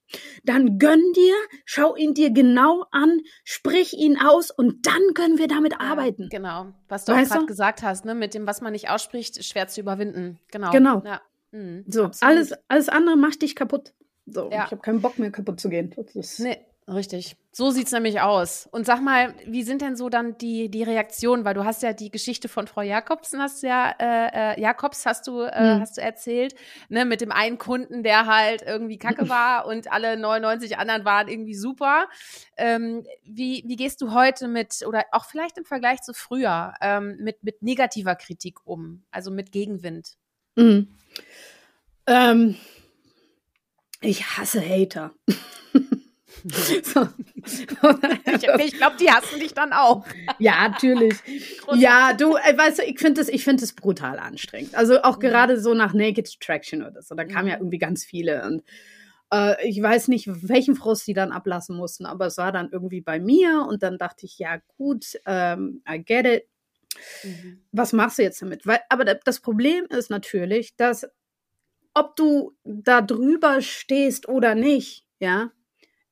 dann gönn dir, schau ihn dir genau an, sprich ihn aus und dann können wir damit arbeiten. Ja, genau, was du weißt auch gerade gesagt hast, ne, mit dem, was man nicht ausspricht, schwer zu überwinden. Genau. Genau. Ja. Mhm, so, alles, alles andere macht dich kaputt. So, ja. ich habe keinen Bock mehr kaputt zu gehen. Das nee, Richtig. So sieht es nämlich aus. Und sag mal, wie sind denn so dann die, die Reaktionen? Weil du hast ja die Geschichte von Frau Jakobsen, hast ja, äh, äh, Jakobs hast du, äh, mhm. hast du erzählt, ne, mit dem einen Kunden, der halt irgendwie kacke war und alle 99 anderen waren irgendwie super. Ähm, wie, wie gehst du heute mit, oder auch vielleicht im Vergleich zu früher, ähm, mit, mit negativer Kritik um, also mit Gegenwind? Mhm. Ähm, ich hasse Hater. So. ich, ich glaube, die hassen dich dann auch. Ja, natürlich. ja, du, äh, weißt du, ich finde es find brutal anstrengend. Also auch mhm. gerade so nach Naked Attraction oder so, da kamen mhm. ja irgendwie ganz viele und Äh, ich weiß nicht, welchen Frust die dann ablassen mussten, aber es war dann irgendwie bei mir und dann dachte ich, ja gut, ähm, I get it. Mhm. Was machst du jetzt damit? Weil, aber das Problem ist natürlich, dass ob du da drüber stehst oder nicht, ja,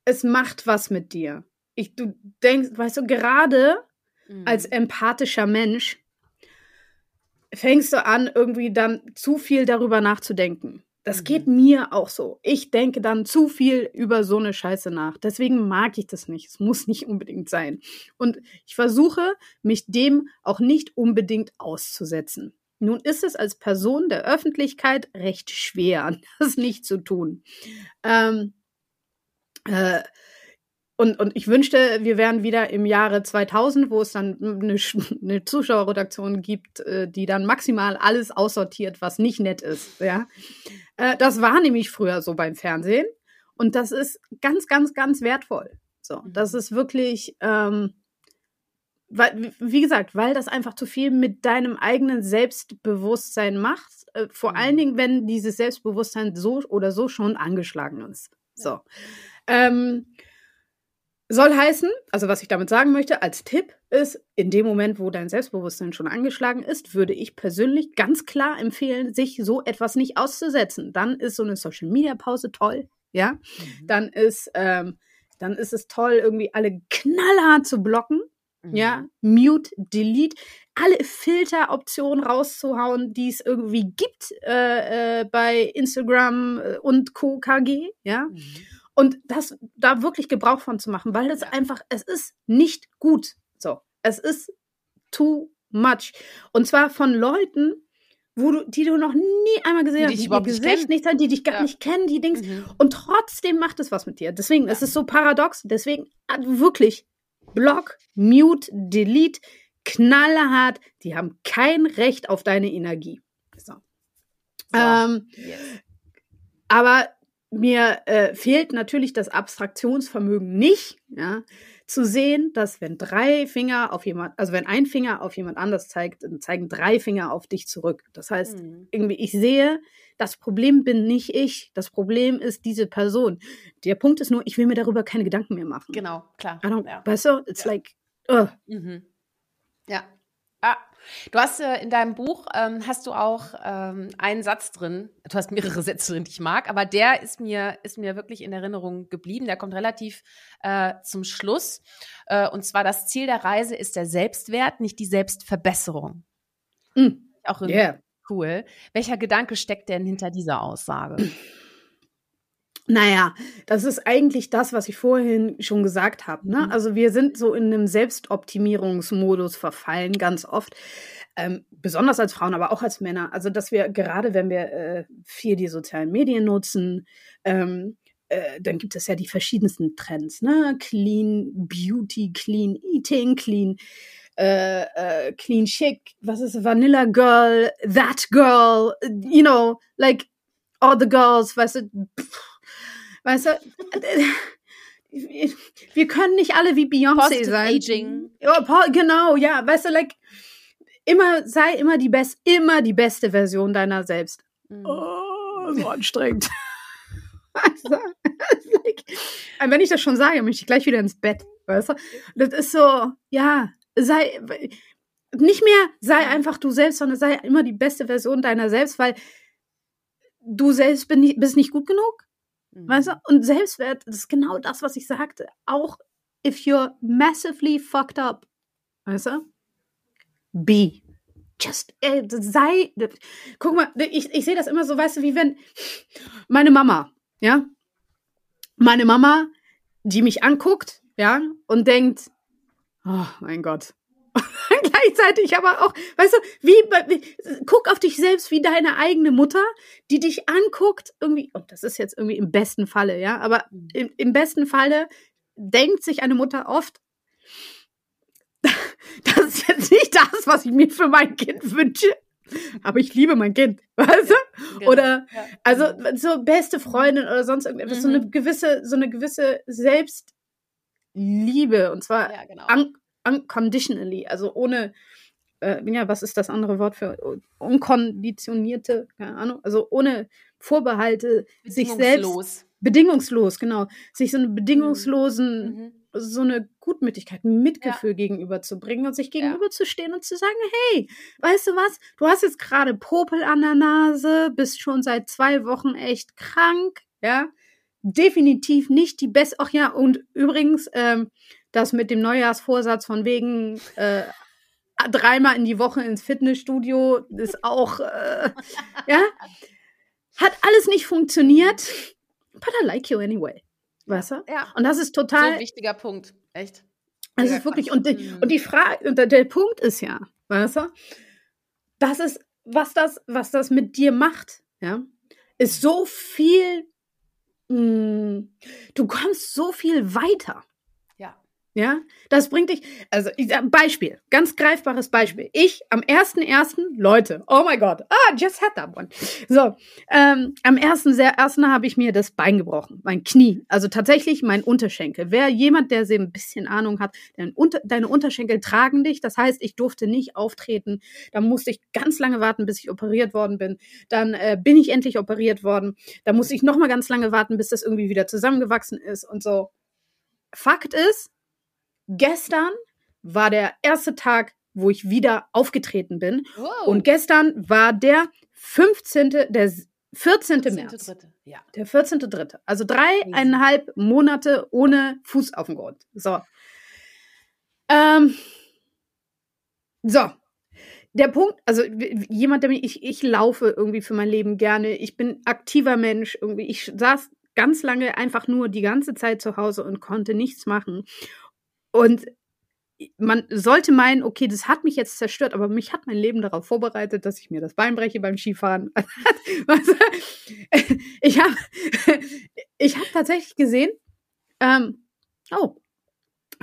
es macht was mit dir. Ich, du denkst, weißt du, gerade mhm. als empathischer Mensch fängst du an, irgendwie dann zu viel darüber nachzudenken. Das mhm. geht mir auch so. Ich denke dann zu viel über so eine Scheiße nach. Deswegen mag ich das nicht. Es muss nicht unbedingt sein. Und ich versuche, mich dem auch nicht unbedingt auszusetzen. Nun ist es als Person der Öffentlichkeit recht schwer, das nicht zu tun. Ähm, äh, und, und ich wünschte, wir wären wieder im Jahre 2000, wo es dann eine, eine Zuschauerredaktion gibt, äh, die dann maximal alles aussortiert, was nicht nett ist. Ja, äh, das war nämlich früher so beim Fernsehen und das ist ganz, ganz, ganz wertvoll. So, das mhm. ist wirklich, ähm, weil, wie gesagt, weil das einfach zu viel mit deinem eigenen Selbstbewusstsein macht. Vor mhm. allen Dingen, wenn dieses Selbstbewusstsein so oder so schon angeschlagen ist. So. Ähm, soll heißen, also was ich damit sagen möchte, als Tipp ist, in dem Moment, wo dein Selbstbewusstsein schon angeschlagen ist, würde ich persönlich ganz klar empfehlen, sich so etwas nicht auszusetzen. Dann ist so eine Social Media Pause toll, ja. Mhm. Dann ist, ähm, dann ist es toll, irgendwie alle knallhart zu blocken, mhm. ja. Mute, Delete, alle Filteroptionen rauszuhauen, die es irgendwie gibt äh, äh, bei Instagram äh, und Co. KG, ja. Mhm und das da wirklich Gebrauch von zu machen, weil das einfach, es ist nicht gut. So, es ist too much. Und zwar von Leuten, wo du, die du noch nie einmal gesehen die hast, die ihr Gesicht nicht haben, die dich gar ja. nicht kennen, die Dings. Mhm. Und trotzdem macht es was mit dir. Deswegen, ja. es ist so paradox. Deswegen äh, wirklich Block, Mute, Delete, knallhart. Die haben kein Recht auf deine Energie. So. so. Ähm, yes. Aber mir äh, fehlt natürlich das Abstraktionsvermögen nicht, ja, zu sehen, dass wenn drei Finger auf jemand, also wenn ein Finger auf jemand anders zeigt, dann zeigen drei Finger auf dich zurück. Das heißt, mhm. irgendwie, ich sehe, das Problem bin nicht ich, das Problem ist diese Person. Der Punkt ist nur, ich will mir darüber keine Gedanken mehr machen. Genau, klar. Ja. Weißt du, it's ja. like, uh. mhm. Ja. Du hast äh, in deinem Buch ähm, hast du auch ähm, einen Satz drin. Du hast mehrere Sätze drin, die ich mag, aber der ist mir ist mir wirklich in Erinnerung geblieben. Der kommt relativ äh, zum Schluss. Äh, und zwar das Ziel der Reise ist der Selbstwert, nicht die Selbstverbesserung. Mhm. Auch yeah. cool. Welcher Gedanke steckt denn hinter dieser Aussage? Naja, das ist eigentlich das, was ich vorhin schon gesagt habe. Ne? Mhm. Also wir sind so in einem Selbstoptimierungsmodus verfallen, ganz oft. Ähm, besonders als Frauen, aber auch als Männer. Also dass wir gerade, wenn wir äh, viel die sozialen Medien nutzen, ähm, äh, dann gibt es ja die verschiedensten Trends, ne? Clean Beauty, Clean Eating, Clean äh, äh, Clean Chic, was ist Vanilla Girl, That Girl, you know, like all the girls, weißt du, pff, Weißt du, wir können nicht alle wie Beyoncé sein. Aging. Genau, ja, weißt du, like, immer, sei immer die best, immer die beste Version deiner selbst. Mhm. Oh, so anstrengend. du? like, wenn ich das schon sage, möchte ich gleich wieder ins Bett, weißt du? Das ist so, ja, sei, nicht mehr sei einfach du selbst, sondern sei immer die beste Version deiner selbst, weil du selbst bist nicht gut genug. Mhm. Weißt du? Und Selbstwert, das ist genau das, was ich sagte. Auch if you're massively fucked up, weißt du? Be. Just äh, sei. Guck mal, ich, ich sehe das immer so, weißt du, wie wenn meine Mama, ja, meine Mama, die mich anguckt, ja, und denkt, oh mein Gott, gleichzeitig aber auch, weißt du, wie, wie, guck auf dich selbst wie deine eigene Mutter, die dich anguckt, irgendwie, und das ist jetzt irgendwie im besten Falle, ja, aber mhm. im, im besten Falle denkt sich eine Mutter oft, das ist jetzt nicht das, was ich mir für mein Kind wünsche. Aber ich liebe mein Kind, weißt du? Genau. Oder ja. also so beste Freundin oder sonst irgendetwas, mhm. so eine mhm. gewisse, so eine gewisse Selbstliebe und zwar ja, genau unconditionally, also ohne, äh, ja, was ist das andere Wort für unkonditionierte, keine Ahnung, also ohne Vorbehalte sich selbst bedingungslos, genau, sich so eine bedingungslosen, mhm. so eine Gutmütigkeit, ein Mitgefühl ja. gegenüberzubringen und sich gegenüberzustehen ja. und zu sagen, hey, weißt du was, du hast jetzt gerade Popel an der Nase, bist schon seit zwei Wochen echt krank, ja, definitiv nicht die beste, ach ja, und übrigens, ähm, das mit dem Neujahrsvorsatz von wegen äh, dreimal in die Woche ins Fitnessstudio ist auch, äh, ja, hat alles nicht funktioniert, but I like you anyway. Weißt du? Ja. Und das ist total. So ein wichtiger Punkt. Echt. Das ist wirklich, und die, mhm. und die Frage, und der, der Punkt ist ja, weißt du, das ist, was das, was das mit dir macht, ja, ist so viel, mm, du kommst so viel weiter. Ja, das bringt dich, also Beispiel, ganz greifbares Beispiel. Ich am 1.1., Leute, oh my God, ah, just had that one. So, ähm, am 1.1. habe ich mir das Bein gebrochen, mein Knie, also tatsächlich mein Unterschenkel. Wer jemand, der ein bisschen Ahnung hat, unter, deine Unterschenkel tragen dich, das heißt, ich durfte nicht auftreten, da musste ich ganz lange warten, bis ich operiert worden bin. Dann äh, bin ich endlich operiert worden, da musste ich nochmal ganz lange warten, bis das irgendwie wieder zusammengewachsen ist und so. Fakt ist, Gestern war der erste Tag, wo ich wieder aufgetreten bin. Wow. Und gestern war der 15., der 14. 14. März. Ja. Der 14.3. Also dreieinhalb Monate ohne Fuß auf dem Grund. So. Ähm, so. Der Punkt, also jemand, der mich, ich, ich laufe irgendwie für mein Leben gerne. Ich bin aktiver Mensch irgendwie. Ich saß ganz lange einfach nur die ganze Zeit zu Hause und konnte nichts machen. Und man sollte meinen, okay, das hat mich jetzt zerstört, aber mich hat mein Leben darauf vorbereitet, dass ich mir das Bein breche beim Skifahren. ich habe ich hab tatsächlich gesehen, ähm, oh,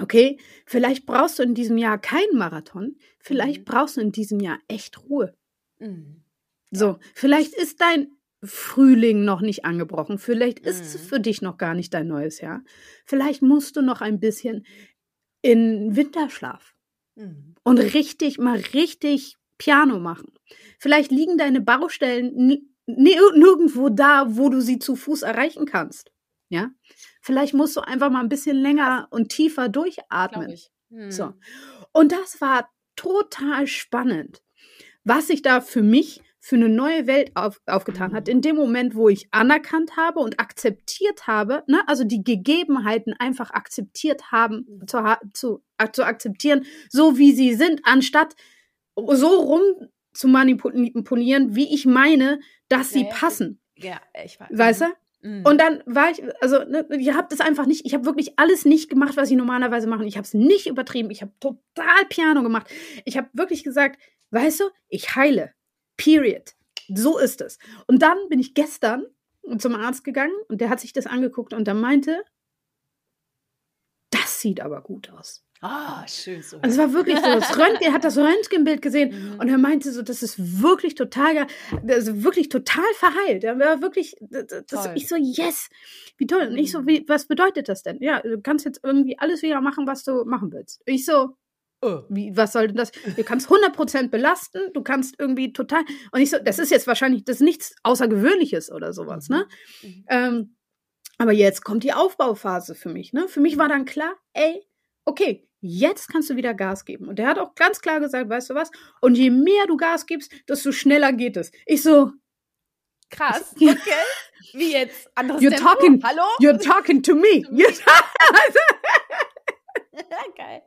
okay, vielleicht brauchst du in diesem Jahr keinen Marathon, vielleicht mhm. brauchst du in diesem Jahr echt Ruhe. Mhm. So, vielleicht ist dein Frühling noch nicht angebrochen, vielleicht ist es mhm. für dich noch gar nicht dein neues Jahr. Vielleicht musst du noch ein bisschen in Winterschlaf mhm. und richtig, mal richtig Piano machen. Vielleicht liegen deine Baustellen nirgendwo da, wo du sie zu Fuß erreichen kannst. Ja, vielleicht musst du einfach mal ein bisschen länger und tiefer durchatmen. Hm. So. Und das war total spannend, was sich da für mich für eine neue Welt auf, aufgetan hat. Mhm. In dem Moment, wo ich anerkannt habe und akzeptiert habe, ne, also die Gegebenheiten einfach akzeptiert haben, mhm. zu, zu, zu akzeptieren, so wie sie sind, anstatt so rum zu manipulieren, wie ich meine, dass sie ja, passen. Ja, ich weiß. Weißt du? Mhm. Und dann war ich, also, ne, ich habe das einfach nicht, ich habe wirklich alles nicht gemacht, was ich normalerweise mache. Ich habe es nicht übertrieben. Ich habe total Piano gemacht. Ich habe wirklich gesagt, weißt du, ich heile. Period. So ist es. Und dann bin ich gestern zum Arzt gegangen und der hat sich das angeguckt und der meinte, das sieht aber gut aus. Ah, schön so. Also es war wirklich so, das Röntgen, er hat das Röntgenbild gesehen mhm. und er meinte so, das ist wirklich total, also wirklich total verheilt. Er war wirklich, das, das ich so, yes, wie toll. Und ich so, mhm. wie, was bedeutet das denn? Ja, du kannst jetzt irgendwie alles wieder machen, was du machen willst. Ich so, Oh. Wie, was soll denn das? Du kannst 100% belasten, du kannst irgendwie total. Und ich so, das ist jetzt wahrscheinlich das nichts Außergewöhnliches oder sowas, ne? Mhm. mhm. Ähm, aber jetzt kommt die Aufbauphase für mich, ne? Für mich war dann klar, ey, okay, jetzt kannst du wieder Gas geben. Und der hat auch ganz klar gesagt, weißt du was? Und je mehr du Gas gibst, desto schneller geht es. Ich so. Krass, okay. Wie jetzt? Anderes you're Tempo? Talking, Hallo? You're talking to me. geil.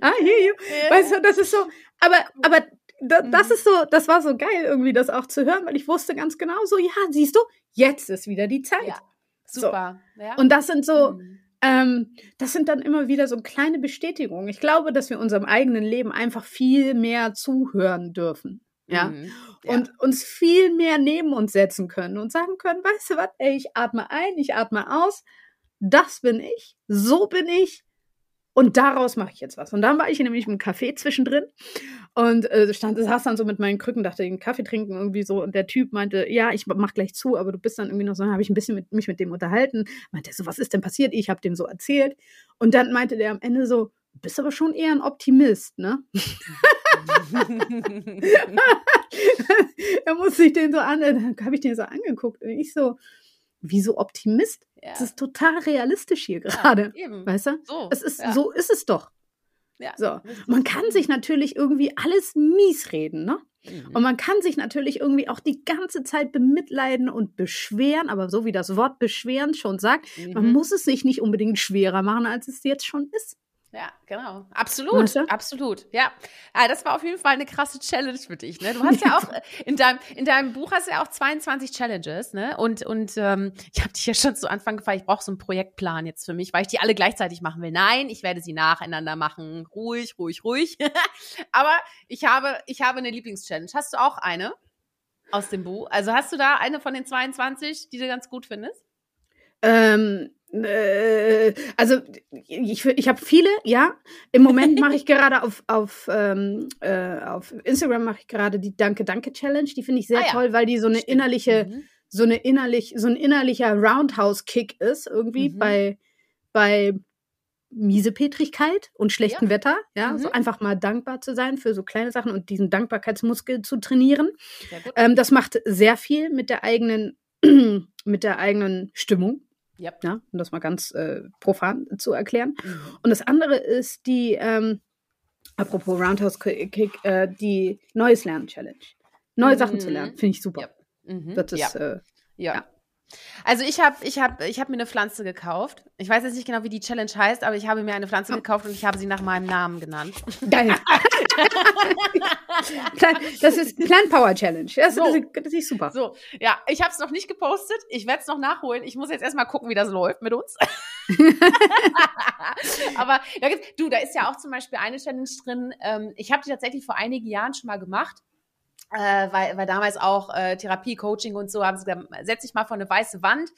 Ah, hear you. Weißt du, das ist so, aber, aber da, das mhm. ist so, das war so geil, irgendwie das auch zu hören, weil ich wusste ganz genau so, ja, siehst du, jetzt ist wieder die Zeit. Ja, super. So. Ja. Und das sind so, mhm. ähm, das sind dann immer wieder so kleine Bestätigungen. Ich glaube, dass wir unserem eigenen Leben einfach viel mehr zuhören dürfen. Ja? Mhm. ja. Und uns viel mehr neben uns setzen können und sagen können, weißt du was, ey, ich atme ein, ich atme aus. Das bin ich, so bin ich, und daraus mache ich jetzt was. Und dann war ich nämlich im Café zwischendrin und äh, stand, saß dann so mit meinen Krücken, dachte, den Kaffee trinken irgendwie so. Und der Typ meinte, ja, ich mach gleich zu, aber du bist dann irgendwie noch so, habe ich ein bisschen mit, mich mit dem unterhalten. Meinte so, was ist denn passiert? Ich habe dem so erzählt. Und dann meinte der am Ende so, du bist aber schon eher ein Optimist, ne? er musste sich den so an, dann habe ich den so angeguckt und ich so, wieso Optimist? Ja. Das ist total realistisch hier gerade. Ja, weißt du? So, es ist, ja. so ist es doch. Ja, so. Man kann sich natürlich irgendwie alles mies reden, ne? Mhm. Und man kann sich natürlich irgendwie auch die ganze Zeit bemitleiden und beschweren, aber so wie das Wort beschweren schon sagt, mhm. man muss es sich nicht unbedingt schwerer machen, als es jetzt schon ist. Ja, genau. Absolut, weißt du? absolut. Ja. ja, ah, das war auf jeden Fall eine krasse Challenge für dich. Ne? Du hast ja auch in deinem in deinem Buch hast du ja auch 22 Challenges, ne? Und und ähm, ich habe dich ja schon zu Anfang gefragt, ich brauche so einen Projektplan jetzt für mich, weil ich die alle gleichzeitig machen will. Nein, ich werde sie nacheinander machen, ruhig, ruhig, ruhig. Aber ich habe ich habe eine Lieblingschallenge. Hast du auch eine aus dem Buch? Also hast du da eine von den 22, die du ganz gut findest? Ähm, äh, also ich, ich habe viele, ja. Im Moment mache ich gerade auf, auf, ähm, äh, auf Instagram mache ich gerade die Danke Danke Challenge. Die finde ich sehr ah, ja. toll, weil die so eine Stimmt. innerliche, mhm. so eine innerlich, so ein innerlicher Roundhouse-Kick ist irgendwie mhm. bei, bei Miesepetrigkeit und schlechtem ja. Wetter, ja, mhm. so einfach mal dankbar zu sein für so kleine Sachen und diesen Dankbarkeitsmuskel zu trainieren. Ähm, das macht sehr viel mit der eigenen, mit der eigenen Stimmung. Yep. Ja, um das mal ganz äh, profan zu erklären. Mhm. Und das andere ist die, ähm, apropos Roundhouse Kick, äh, die Neues Lernen Challenge. Neue mhm. Sachen zu lernen, finde ich super. Yep. Mhm. Das ist, ja. Äh, ja. Also ich habe ich hab, ich hab mir eine Pflanze gekauft. Ich weiß jetzt nicht genau, wie die Challenge heißt, aber ich habe mir eine Pflanze oh. gekauft und ich habe sie nach meinem Namen genannt. Geil. das ist Plant Power Challenge. Das, so. das, ist super. So, ja, ich habe es noch nicht gepostet. Ich werde es noch nachholen. Ich muss jetzt erstmal gucken, wie das läuft mit uns. aber ja, du, da ist ja auch zum Beispiel eine Challenge drin. Ähm, ich habe die tatsächlich vor einigen Jahren schon mal gemacht äh, weil, weil damals auch äh, Therapie, Coaching und so, haben sie gesagt, setz dich mal vor eine weiße Wand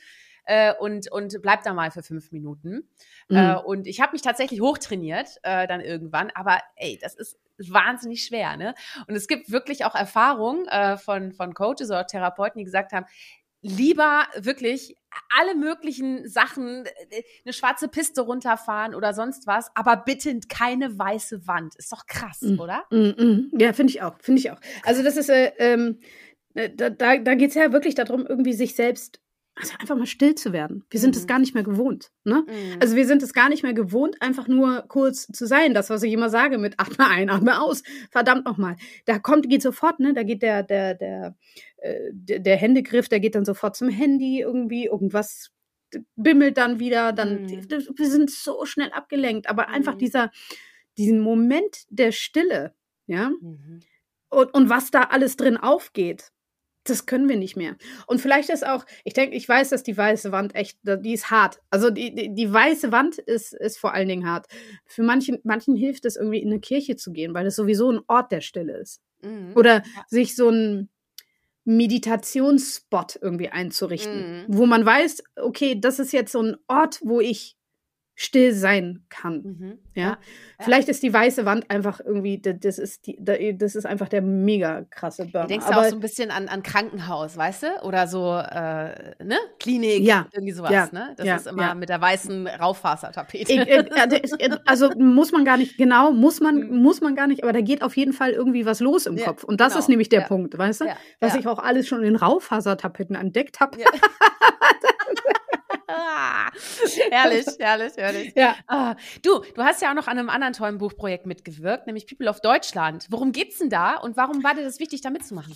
äh, und, und bleib da mal für fünf Minuten. Mhm. Äh, und ich habe mich tatsächlich hochtrainiert äh, dann irgendwann, aber ey, das ist wahnsinnig schwer, ne? Und es gibt wirklich auch Erfahrungen äh, von, von Coaches oder Therapeuten, die gesagt haben, lieber wirklich alle möglichen Sachen, äh, eine schwarze Piste runterfahren oder sonst was, aber bitte keine weiße Wand. Ist doch krass, mm, oder? Mm, mm. Ja, finde ich auch, finde ich auch. Also das ist, äh, ähm, äh, da, da, da geht es ja wirklich darum, irgendwie sich selbst also einfach mal still zu werden. Wir sind es mhm. gar nicht mehr gewohnt. Ne? Mhm. Also wir sind es gar nicht mehr gewohnt, einfach nur kurz zu sein. Das, was ich immer sage mit atme ein, atme aus. Verdammt nochmal. Da kommt, geht sofort, ne? Da geht der, der, der, äh, der, Händegriff, der geht dann sofort zum Handy irgendwie, irgendwas bimmelt dann wieder, dann, mhm. wir sind so schnell abgelenkt. Aber einfach mhm. dieser, diesen Moment der Stille, ja, mhm. und, und was da alles drin aufgeht, das können wir nicht mehr. Und vielleicht ist auch, ich denke, ich weiß, dass die weiße Wand echt, die ist hart. Also die, die, die weiße Wand ist, ist vor allen Dingen hart. Für manchen, manchen hilft es irgendwie in eine Kirche zu gehen, weil es sowieso ein Ort der Stille ist. Mhm. Oder sich so ein Meditationsspot irgendwie einzurichten, mhm. wo man weiß, okay, das ist jetzt so ein Ort, wo ich still sein kann. Mhm. Ja? ja? vielleicht ist die weiße Wand einfach irgendwie, das ist die, das ist einfach der mega krasse Burner. Du denkst Aber, auch so ein bisschen an, an Krankenhaus, weißt du? Oder so, äh, ne? Klinik, ja. irgendwie sowas, ja. ne? Das ja. ist immer mit der weißen Raufasertapete. Äh, also muss man gar nicht, genau, muss man, mhm. muss man gar nicht, aber da geht auf jeden Fall irgendwie was los im Kopf. Und das genau. ist nämlich der Punkt, weißt du? Was ich auch alles schon in Raufasertapeten entdeckt habe. herrlich, herrlich, herrlich. Ja. Ah, du, du hast ja auch noch an einem anderen tollen Buchprojekt mitgewirkt, nämlich People of Deutschland. Worum geht's denn da und warum war dir das wichtig, da mitzumachen?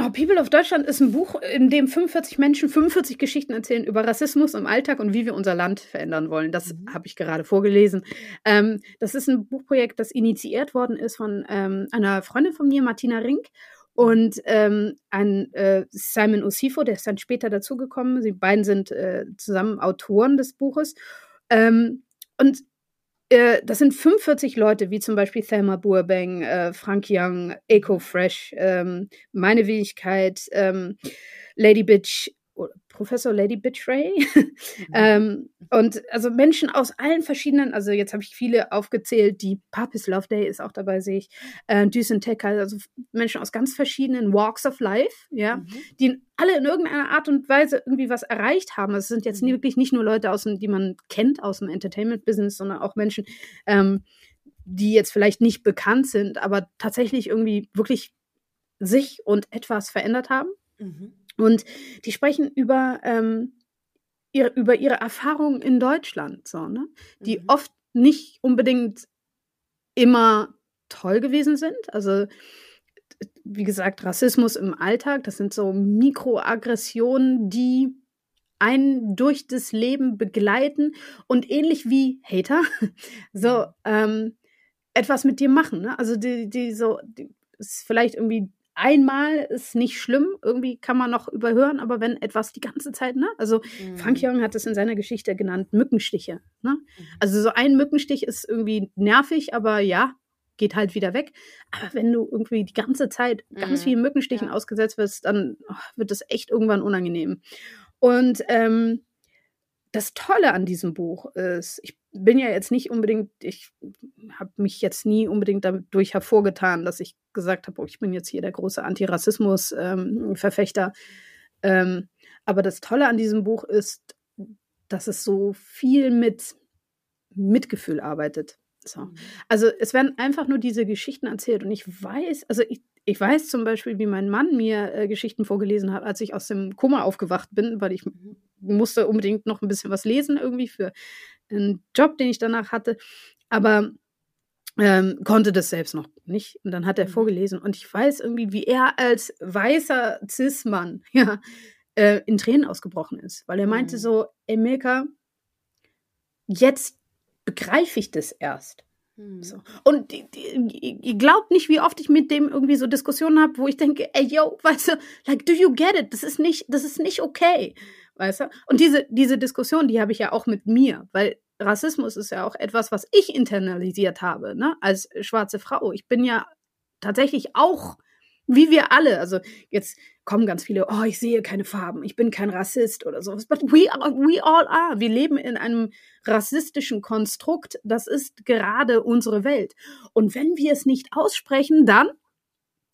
Oh, People of Deutschland ist ein Buch, in dem 45 Menschen 45 Geschichten erzählen über Rassismus im Alltag und wie wir unser Land verändern wollen. Das mhm. habe ich gerade vorgelesen. Ähm, das ist ein Buchprojekt, das initiiert worden ist von ähm, einer Freundin von mir, Martina Rink. Und ähm, ein äh, Simon Osifo, der ist dann später dazugekommen. Sie beiden sind äh, zusammen Autoren des Buches. Ähm, und äh, das sind 45 Leute, wie zum Beispiel Thelma Burbank, äh, Frank Young, Eco Fresh, ähm, Meine Wenigkeit, ähm, Lady Bitch, Professor Lady Bitchray. Mhm. ähm, und also Menschen aus allen verschiedenen, also jetzt habe ich viele aufgezählt, die Papis Love Day ist auch dabei, sehe ich, äh, Düsen Tech, also Menschen aus ganz verschiedenen Walks of Life, ja, mhm. die alle in irgendeiner Art und Weise irgendwie was erreicht haben. Es sind jetzt mhm. wirklich nicht nur Leute aus dem, die man kennt aus dem Entertainment-Business, sondern auch Menschen, ähm, die jetzt vielleicht nicht bekannt sind, aber tatsächlich irgendwie wirklich sich und etwas verändert haben. Mhm. Und die sprechen über ähm, ihr, über ihre Erfahrungen in Deutschland, so, ne? Die mhm. oft nicht unbedingt immer toll gewesen sind. Also, wie gesagt, Rassismus im Alltag, das sind so Mikroaggressionen, die einen durch das Leben begleiten und ähnlich wie Hater, so mhm. ähm, etwas mit dir machen. Ne? Also die, die so, die, ist vielleicht irgendwie einmal ist nicht schlimm, irgendwie kann man noch überhören, aber wenn etwas die ganze Zeit, ne? Also mhm. Frank Young hat es in seiner Geschichte genannt, Mückenstiche. Ne? Mhm. Also so ein Mückenstich ist irgendwie nervig, aber ja, geht halt wieder weg. Aber wenn du irgendwie die ganze Zeit ganz mhm. vielen Mückenstichen ja. ausgesetzt wirst, dann oh, wird das echt irgendwann unangenehm. Und ähm, das Tolle an diesem Buch ist, ich bin ja jetzt nicht unbedingt, ich habe mich jetzt nie unbedingt dadurch hervorgetan, dass ich gesagt habe, oh, ich bin jetzt hier der große Antirassismus-Verfechter. Ähm, ähm, aber das Tolle an diesem Buch ist, dass es so viel mit Mitgefühl arbeitet. So. Mhm. Also es werden einfach nur diese Geschichten erzählt und ich weiß, also ich, ich weiß zum Beispiel, wie mein Mann mir äh, Geschichten vorgelesen hat, als ich aus dem Koma aufgewacht bin, weil ich mhm. musste unbedingt noch ein bisschen was lesen irgendwie für einen Job, den ich danach hatte, aber ähm, konnte das selbst noch nicht. Und dann hat er mhm. vorgelesen und ich weiß irgendwie, wie er als weißer Cis-Mann ja, äh, in Tränen ausgebrochen ist, weil er meinte mhm. so, Emilka, jetzt begreife ich das erst. Mhm. So. Und ihr glaubt nicht, wie oft ich mit dem irgendwie so Diskussionen habe, wo ich denke, ey, yo, weißt du, like, do you get it? Das ist nicht, das ist nicht okay. Weißt du? Und diese, diese Diskussion, die habe ich ja auch mit mir, weil Rassismus ist ja auch etwas, was ich internalisiert habe, ne, als schwarze Frau. Ich bin ja tatsächlich auch, wie wir alle, also jetzt kommen ganz viele, oh, ich sehe keine Farben, ich bin kein Rassist oder sowas. But we, are, we all are. Wir leben in einem rassistischen Konstrukt. Das ist gerade unsere Welt. Und wenn wir es nicht aussprechen, dann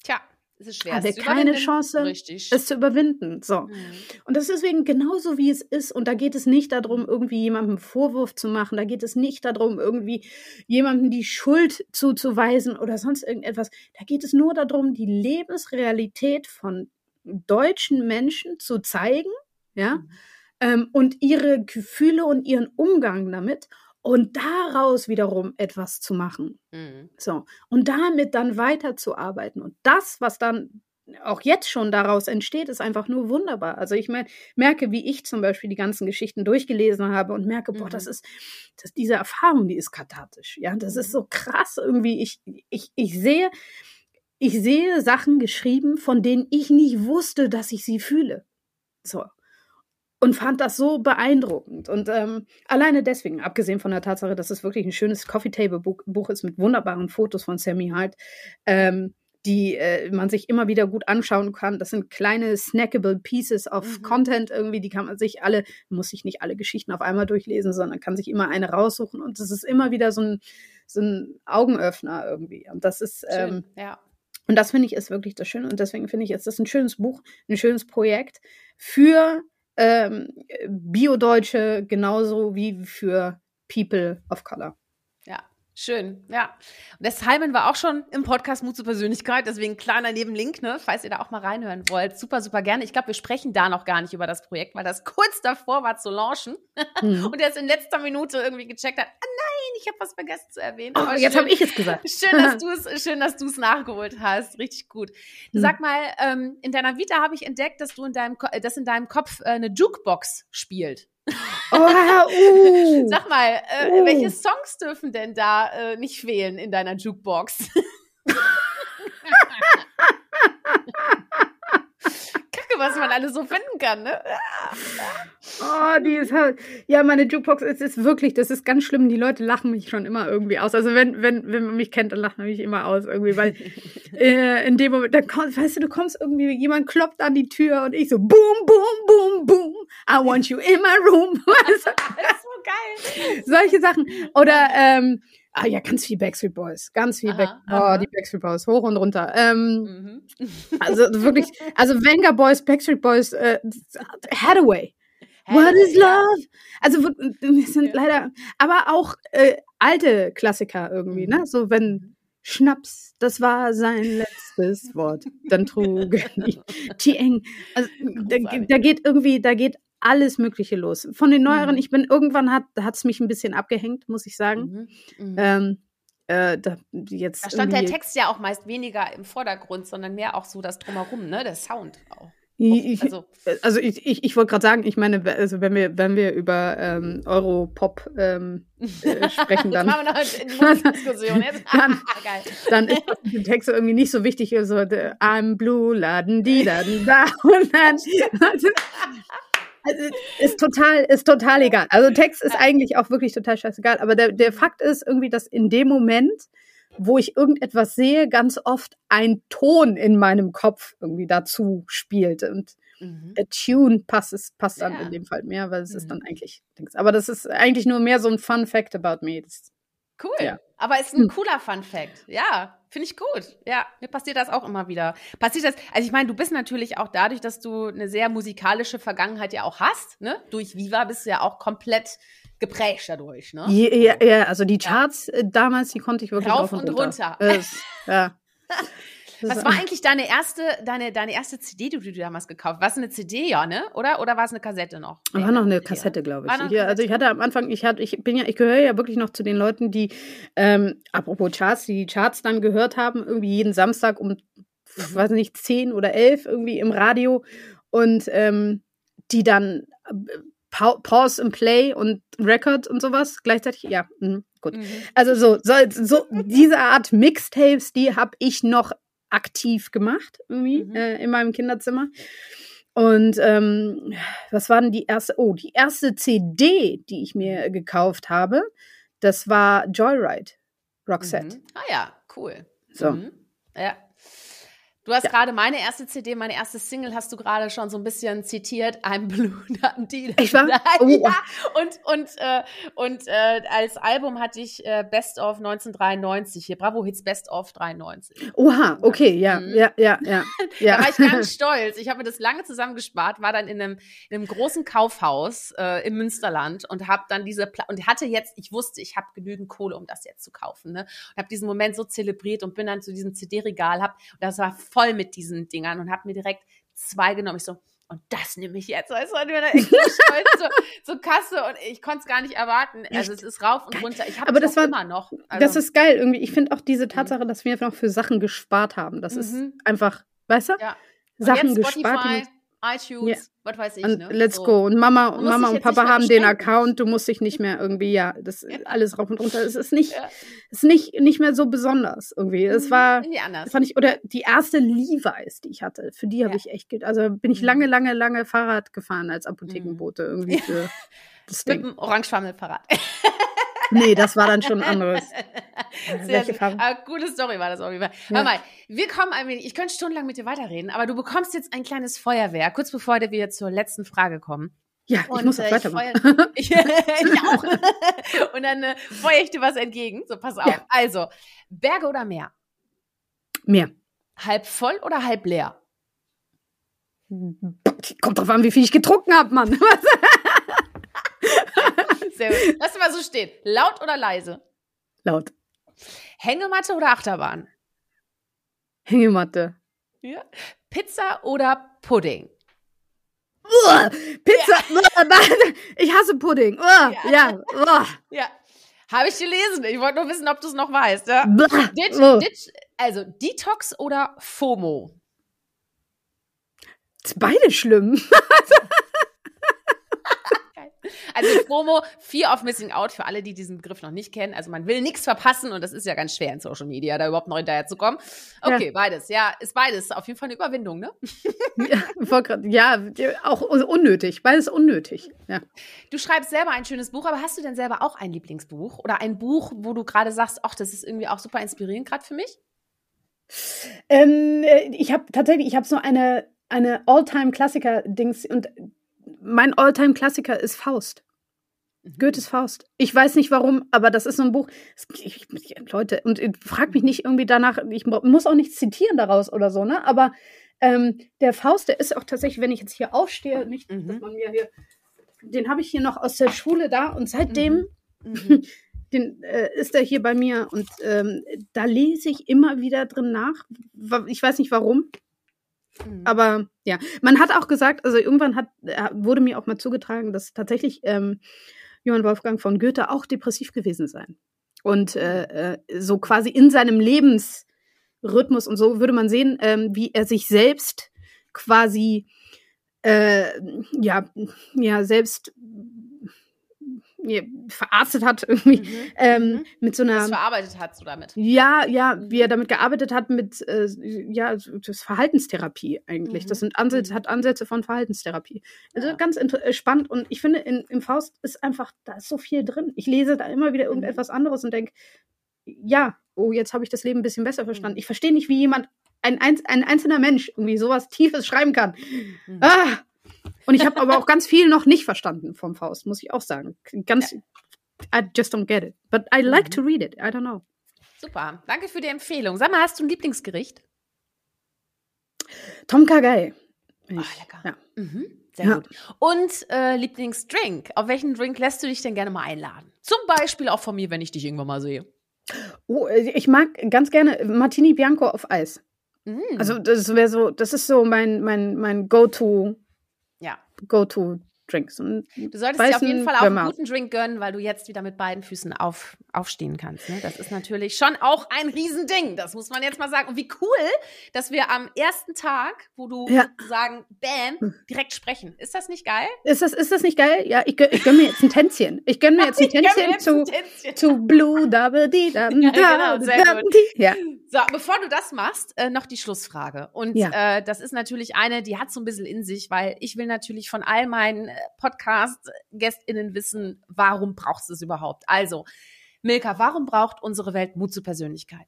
Tja es ist schwer. Hat er keine Chance, Richtig. es zu überwinden. So. Mhm. Und das ist deswegen genauso wie es ist. Und da geht es nicht darum, irgendwie jemandem Vorwurf zu machen. Da geht es nicht darum, irgendwie jemandem die Schuld zuzuweisen oder sonst irgendetwas. Da geht es nur darum, die Lebensrealität von deutschen Menschen zu zeigen, ja, mhm. ähm, und ihre Gefühle und ihren Umgang damit und daraus wiederum etwas zu machen. Mhm. So. Und damit dann weiterzuarbeiten. Und das, was dann auch jetzt schon daraus entsteht, ist einfach nur wunderbar. Also ich mein, merke, wie ich zum Beispiel die ganzen Geschichten durchgelesen habe und merke, boah, das mhm. ist, das, diese Erfahrung, die ist kathartisch. Ja, das ist mhm. so krass irgendwie. Ich, ich, ich sehe, ich sehe Sachen geschrieben, von denen ich nicht wusste, dass ich sie fühle. So und fand das so beeindruckend. Und ähm, alleine deswegen, abgesehen von der Tatsache, dass es wirklich ein schönes Coffee-Table-Buch ist mit wunderbaren Fotos von Sammy Hart, ähm, die äh, man sich immer wieder gut anschauen kann. Das sind kleine snackable Pieces of mhm. Content irgendwie, die kann man sich alle, muss sich nicht alle Geschichten auf einmal durchlesen, sondern kann sich immer eine raussuchen. Und es ist immer wieder so ein, so ein Augenöffner irgendwie. Und das ist, ähm, ja. Und das finde ich ist wirklich das Schöne. Und deswegen finde ich, ist das ein schönes Buch, ein schönes Projekt für ähm, Bio-Deutsche genauso wie für People of Color. Schön, ja. Und der Simon war auch schon im Podcast Mut zur Persönlichkeit, deswegen kleiner Nebenlink, ne, falls ihr da auch mal reinhören wollt. Super, super gerne. Ich glaube, wir sprechen da noch gar nicht über das Projekt, weil das kurz davor war zu launchen mhm. und er es in letzter Minute irgendwie gecheckt hat. Ah, nein, ich habe was vergessen zu erwähnen. Oh, jetzt habe ich es gesagt. Schön, dass du es, schön, dass du es nachgeholt hast. Richtig gut. Mhm. Sag mal, ähm, in deiner Vita habe ich entdeckt, dass du in deinem, dass in deinem Kopf äh, eine Jukebox spielt. Oh, uh, Sag mal, äh, uh. welche Songs dürfen denn da äh, nicht fehlen in deiner Jukebox? Was man alles so finden kann, ne? Oh, die ist halt. Ja, meine Jukebox ist, ist wirklich, das ist ganz schlimm. Die Leute lachen mich schon immer irgendwie aus. Also wenn, wenn, wenn man mich kennt, dann lacht man mich immer aus irgendwie, weil äh, in dem Moment, dann kommst, weißt du, du kommst irgendwie, jemand klopft an die Tür und ich so boom, boom, boom, boom. I want you in my room. das ist so geil. Solche Sachen. Oder ähm, Ah ja, ganz viel Backstreet Boys, ganz viel aha, Back aha. Oh, die Backstreet Boys, hoch und runter. Ähm, mhm. also wirklich, also Venga Boys, Backstreet Boys, äh, Hathaway. What is love? Also wir sind leider, aber auch äh, alte Klassiker irgendwie, ne? So wenn Schnaps, das war sein letztes Wort. Dann trug die eng. Also da, da, geht irgendwie, da geht alles Mögliche los. Von den neueren, mhm. ich bin irgendwann hat es mich ein bisschen abgehängt, muss ich sagen. Mhm. Mhm. Ähm, äh, da, jetzt da stand der Text ja auch meist weniger im Vordergrund, sondern mehr auch so das Drumherum, ne? Der Sound auch. Ich, also, also ich, ich, ich wollte gerade sagen, ich meine, also wenn wir, wenn wir über ähm, Europop ähm, äh, sprechen, dann, machen wir noch eine Diskussion jetzt. dann, dann ist der Text irgendwie nicht so wichtig, so I'm blue, laden die, laden da und dann also, also, ist total, ist total egal. Also Text ist eigentlich auch wirklich total scheißegal, aber der, der Fakt ist irgendwie, dass in dem Moment wo ich irgendetwas sehe, ganz oft ein Ton in meinem Kopf irgendwie dazu spielt. Und mhm. a Tune passt, es, passt dann ja. in dem Fall mehr, weil es mhm. ist dann eigentlich. Aber das ist eigentlich nur mehr so ein Fun Fact about me. Das, cool. Ja. Aber ist ein hm. cooler Fun Fact. Ja, finde ich gut. Ja, mir passiert das auch immer wieder. Passiert das, also ich meine, du bist natürlich auch dadurch, dass du eine sehr musikalische Vergangenheit ja auch hast, ne? Durch Viva bist du ja auch komplett geprägt dadurch, ne? Ja, ja also die Charts ja. Äh, damals, die konnte ich wirklich rauf und, und runter. runter. ja. Was war eigentlich deine erste, deine, deine erste CD, die du damals gekauft hast? War es eine CD, ja, ne? Oder, oder war es eine Kassette noch? Nee, war noch eine Kassette, glaube ich. Ja, also ich hatte am Anfang, ich hatte, ich bin ja, ich gehöre ja wirklich noch zu den Leuten, die, ähm, apropos Charts, die, die Charts dann gehört haben, irgendwie jeden Samstag um, mhm. weiß nicht, zehn oder elf irgendwie im Radio und ähm, die dann äh, Pause and Play und Record und sowas gleichzeitig? Ja, mh, gut. Mhm. Also so, so, so diese Art Mixtapes, die habe ich noch aktiv gemacht irgendwie mhm. äh, in meinem Kinderzimmer. Und ähm, was war denn die erste? Oh, die erste CD, die ich mir gekauft habe, das war Joyride, Roxette. Mhm. Ah ja, cool. So. Mhm. Ja. Du hast ja. gerade meine erste CD, meine erste Single hast du gerade schon so ein bisschen zitiert. I'm Blue, Deal. Ich war? Oh. Ja. Und, und, äh, und äh, als Album hatte ich äh, Best of 1993 hier. Bravo Hits Best of 93. Oha, okay, ja, mhm. ja, ja, ja. ja. da war ich ganz stolz. Ich habe mir das lange zusammengespart, war dann in einem, in einem großen Kaufhaus äh, im Münsterland und habe dann diese Pla und hatte jetzt, ich wusste, ich habe genügend Kohle, um das jetzt zu kaufen. Ne? Und habe diesen Moment so zelebriert und bin dann zu diesem CD-Regal, hab, und das war voll voll mit diesen Dingern und habe mir direkt zwei genommen. Ich so, und das nehme ich jetzt. Weißt du, stolz zur, zur Kasse und ich konnte es gar nicht erwarten. Also es ist rauf und runter. Ich habe es immer noch. Also, das ist geil irgendwie. Ich finde auch diese mhm. Tatsache, dass wir noch für Sachen gespart haben. Das mhm. ist einfach, weißt du? Ja. Sachen gespart iTunes, ja. was weiß ich. Und ne? let's so. go. Und Mama, Mama und Papa haben den Account, du musst dich nicht mehr irgendwie, ja, das ja. alles rauf und runter. Es ist nicht, ja. ist nicht, nicht mehr so besonders irgendwie. Es mhm. war, anders. fand ich, oder die erste Levi's, die ich hatte, für die habe ich echt, also bin ich mhm. lange, lange, lange Fahrrad gefahren als Apothekenbote mhm. irgendwie für das Ding. Mit dem Orangefarbenfahrrad. nee, das war dann schon anderes. Sehr Welche Farbe? Aber gute Story war das auf jeden Fall. Ja. Hör mal, wir kommen ein wenig, ich könnte stundenlang mit dir weiterreden, aber du bekommst jetzt ein kleines Feuerwehr, kurz bevor wir zur letzten Frage kommen. Ja, ich und, muss auch äh, weitermachen. Ich, feuer, ich, ich, auch. und dann äh, feuere ich dir was entgegen. So, pass auf. Ja. Also, Berge oder Meer? Meer. Halb voll oder halb leer? Kommt drauf an, wie viel ich getrunken habe, Mann. Sehr gut. Lass mal so stehen. Laut oder leise? Laut. Hängematte oder Achterbahn? Hängematte. Ja. Pizza oder Pudding? Uah, Pizza. Ja. Ich hasse Pudding. Uah, ja. Ja. ja. Habe ich gelesen. Ich wollte nur wissen, ob du es noch weißt. Ja? Ditch, Ditch, also Detox oder FOMO? Ist beide schlimm. Also FOMO, Fear of Missing Out, für alle, die diesen Begriff noch nicht kennen. Also man will nichts verpassen und das ist ja ganz schwer in Social Media, da überhaupt noch hinterher zu kommen. Okay, ja. beides. Ja, ist beides. Auf jeden Fall eine Überwindung, ne? Ja, ja auch unnötig. Beides unnötig. Ja. Du schreibst selber ein schönes Buch, aber hast du denn selber auch ein Lieblingsbuch oder ein Buch, wo du gerade sagst, ach, das ist irgendwie auch super inspirierend gerade für mich? Ähm, äh, ich habe tatsächlich, ich habe so eine eine All-Time-Klassiker-Dings und mein All-Time-Klassiker ist Faust. Goethes Faust. Ich weiß nicht warum, aber das ist so ein Buch. Ich, Leute, und frag mich nicht irgendwie danach, ich muss auch nichts zitieren daraus oder so, ne? Aber ähm, der Faust, der ist auch tatsächlich, wenn ich jetzt hier aufstehe, nicht, mhm. dass man mir hier, den habe ich hier noch aus der Schule da und seitdem mhm. mhm. den, äh, ist er hier bei mir und ähm, da lese ich immer wieder drin nach. Ich weiß nicht warum. Mhm. Aber ja, man hat auch gesagt, also irgendwann hat, äh, wurde mir auch mal zugetragen, dass tatsächlich ähm, Johann Wolfgang von Goethe auch depressiv gewesen sein. Und äh, äh, so quasi in seinem Lebensrhythmus und so würde man sehen, ähm, wie er sich selbst quasi äh, ja, ja, selbst verarztet hat irgendwie mhm. Ähm, mhm. mit so einer das verarbeitet hat so damit ja ja wie er damit gearbeitet hat mit äh, ja das Verhaltenstherapie eigentlich mhm. das sind Ansätze mhm. hat Ansätze von Verhaltenstherapie also ja. ganz äh, spannend und ich finde in, im Faust ist einfach da ist so viel drin ich lese da immer wieder mhm. irgendetwas anderes und denke ja oh jetzt habe ich das Leben ein bisschen besser verstanden mhm. ich verstehe nicht wie jemand ein, ein, ein einzelner Mensch irgendwie sowas Tiefes schreiben kann ah und ich habe aber auch ganz viel noch nicht verstanden vom Faust, muss ich auch sagen. Ganz, I just don't get it. But I like mhm. to read it. I don't know. Super. Danke für die Empfehlung. Sag mal, hast du ein Lieblingsgericht? Tom Kagai. Oh, lecker. Ja. Mhm. Sehr ja. gut. Und äh, Lieblingsdrink. Auf welchen Drink lässt du dich denn gerne mal einladen? Zum Beispiel auch von mir, wenn ich dich irgendwann mal sehe. Oh, äh, ich mag ganz gerne Martini Bianco auf Eis. Mm. Also das wäre so, das ist so mein mein mein Go-to ja. Go-to Drinks. Und du solltest dir auf jeden Fall auch einen guten Drink gönnen, weil du jetzt wieder mit beiden Füßen auf, aufstehen kannst. Ne? Das ist natürlich schon auch ein Riesending. Das muss man jetzt mal sagen. Und wie cool, dass wir am ersten Tag, wo du ja. sozusagen Bam direkt sprechen. Ist das nicht geil? Ist das, ist das nicht geil? Ja, ich, ich gönne mir jetzt ein Tänzchen. Ich gönne mir jetzt ein Tänzchen, zu, ein Tänzchen. zu Blue Double D. Ja, genau, sehr gut. Ja. So, bevor du das machst, äh, noch die Schlussfrage. Und ja. äh, das ist natürlich eine, die hat so ein bisschen in sich, weil ich will natürlich von all meinen Podcast-GästInnen wissen, warum brauchst du es überhaupt? Also, Milka, warum braucht unsere Welt Mut zur Persönlichkeit?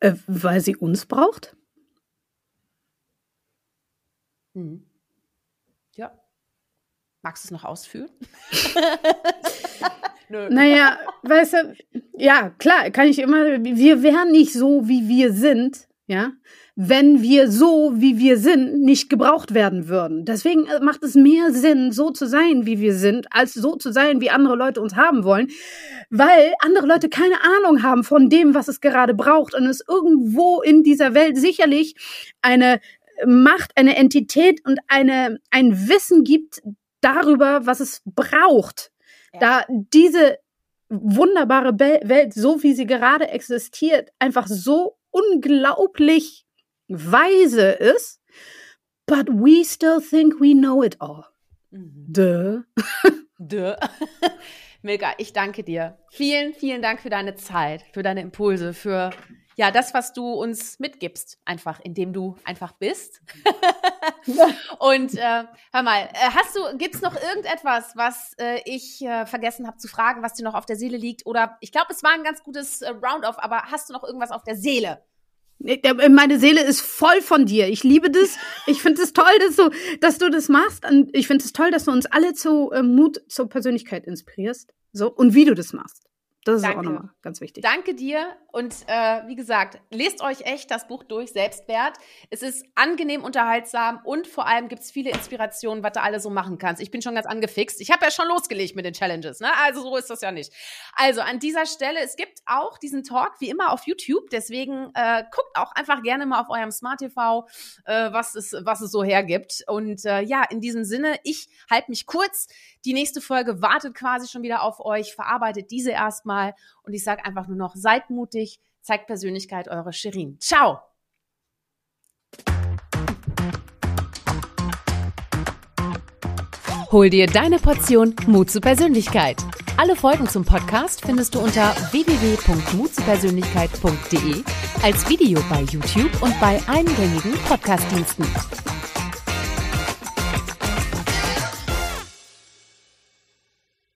Äh, weil sie uns braucht? Hm. Ja. Magst du es noch ausführen? Nö. Naja, weißt du, ja, klar, kann ich immer, wir wären nicht so, wie wir sind, ja, wenn wir so, wie wir sind, nicht gebraucht werden würden. Deswegen äh, macht es mehr Sinn, so zu sein, wie wir sind, als so zu sein, wie andere Leute uns haben wollen, weil andere Leute keine Ahnung haben von dem, was es gerade braucht und es irgendwo in dieser Welt sicherlich eine Macht, eine Entität und eine, ein Wissen gibt darüber, was es braucht. Ja. Da diese wunderbare Welt, so wie sie gerade existiert, einfach so unglaublich weise ist, but we still think we know it all. Mhm. Duh. Duh. Milka, ich danke dir. Vielen, vielen Dank für deine Zeit, für deine Impulse, für ja, das, was du uns mitgibst, einfach, indem du einfach bist. und äh, hör mal, äh, hast du, gibt's noch irgendetwas, was äh, ich äh, vergessen habe zu fragen, was dir noch auf der Seele liegt? Oder ich glaube, es war ein ganz gutes äh, Roundoff, aber hast du noch irgendwas auf der Seele? Meine Seele ist voll von dir. Ich liebe das. Ich finde es toll, dass du, dass du das machst. Und ich finde es toll, dass du uns alle zu äh, Mut zur Persönlichkeit inspirierst. So und wie du das machst. Das ist Danke. auch nochmal ganz wichtig. Danke dir. Und äh, wie gesagt, lest euch echt das Buch durch, Selbstwert. Es ist angenehm unterhaltsam und vor allem gibt es viele Inspirationen, was du alles so machen kannst. Ich bin schon ganz angefixt. Ich habe ja schon losgelegt mit den Challenges, ne? Also so ist das ja nicht. Also an dieser Stelle, es gibt auch diesen Talk wie immer auf YouTube. Deswegen äh, guckt auch einfach gerne mal auf eurem Smart TV, äh, was, es, was es so hergibt. Und äh, ja, in diesem Sinne, ich halte mich kurz. Die nächste Folge wartet quasi schon wieder auf euch. Verarbeitet diese erstmal. Und ich sage einfach nur noch, seid mutig, zeigt Persönlichkeit, eure Shirin. Ciao! Hol dir deine Portion Mut zur Persönlichkeit. Alle Folgen zum Podcast findest du unter www.mutzupersönlichkeit.de als Video bei YouTube und bei allen gängigen Podcastdiensten.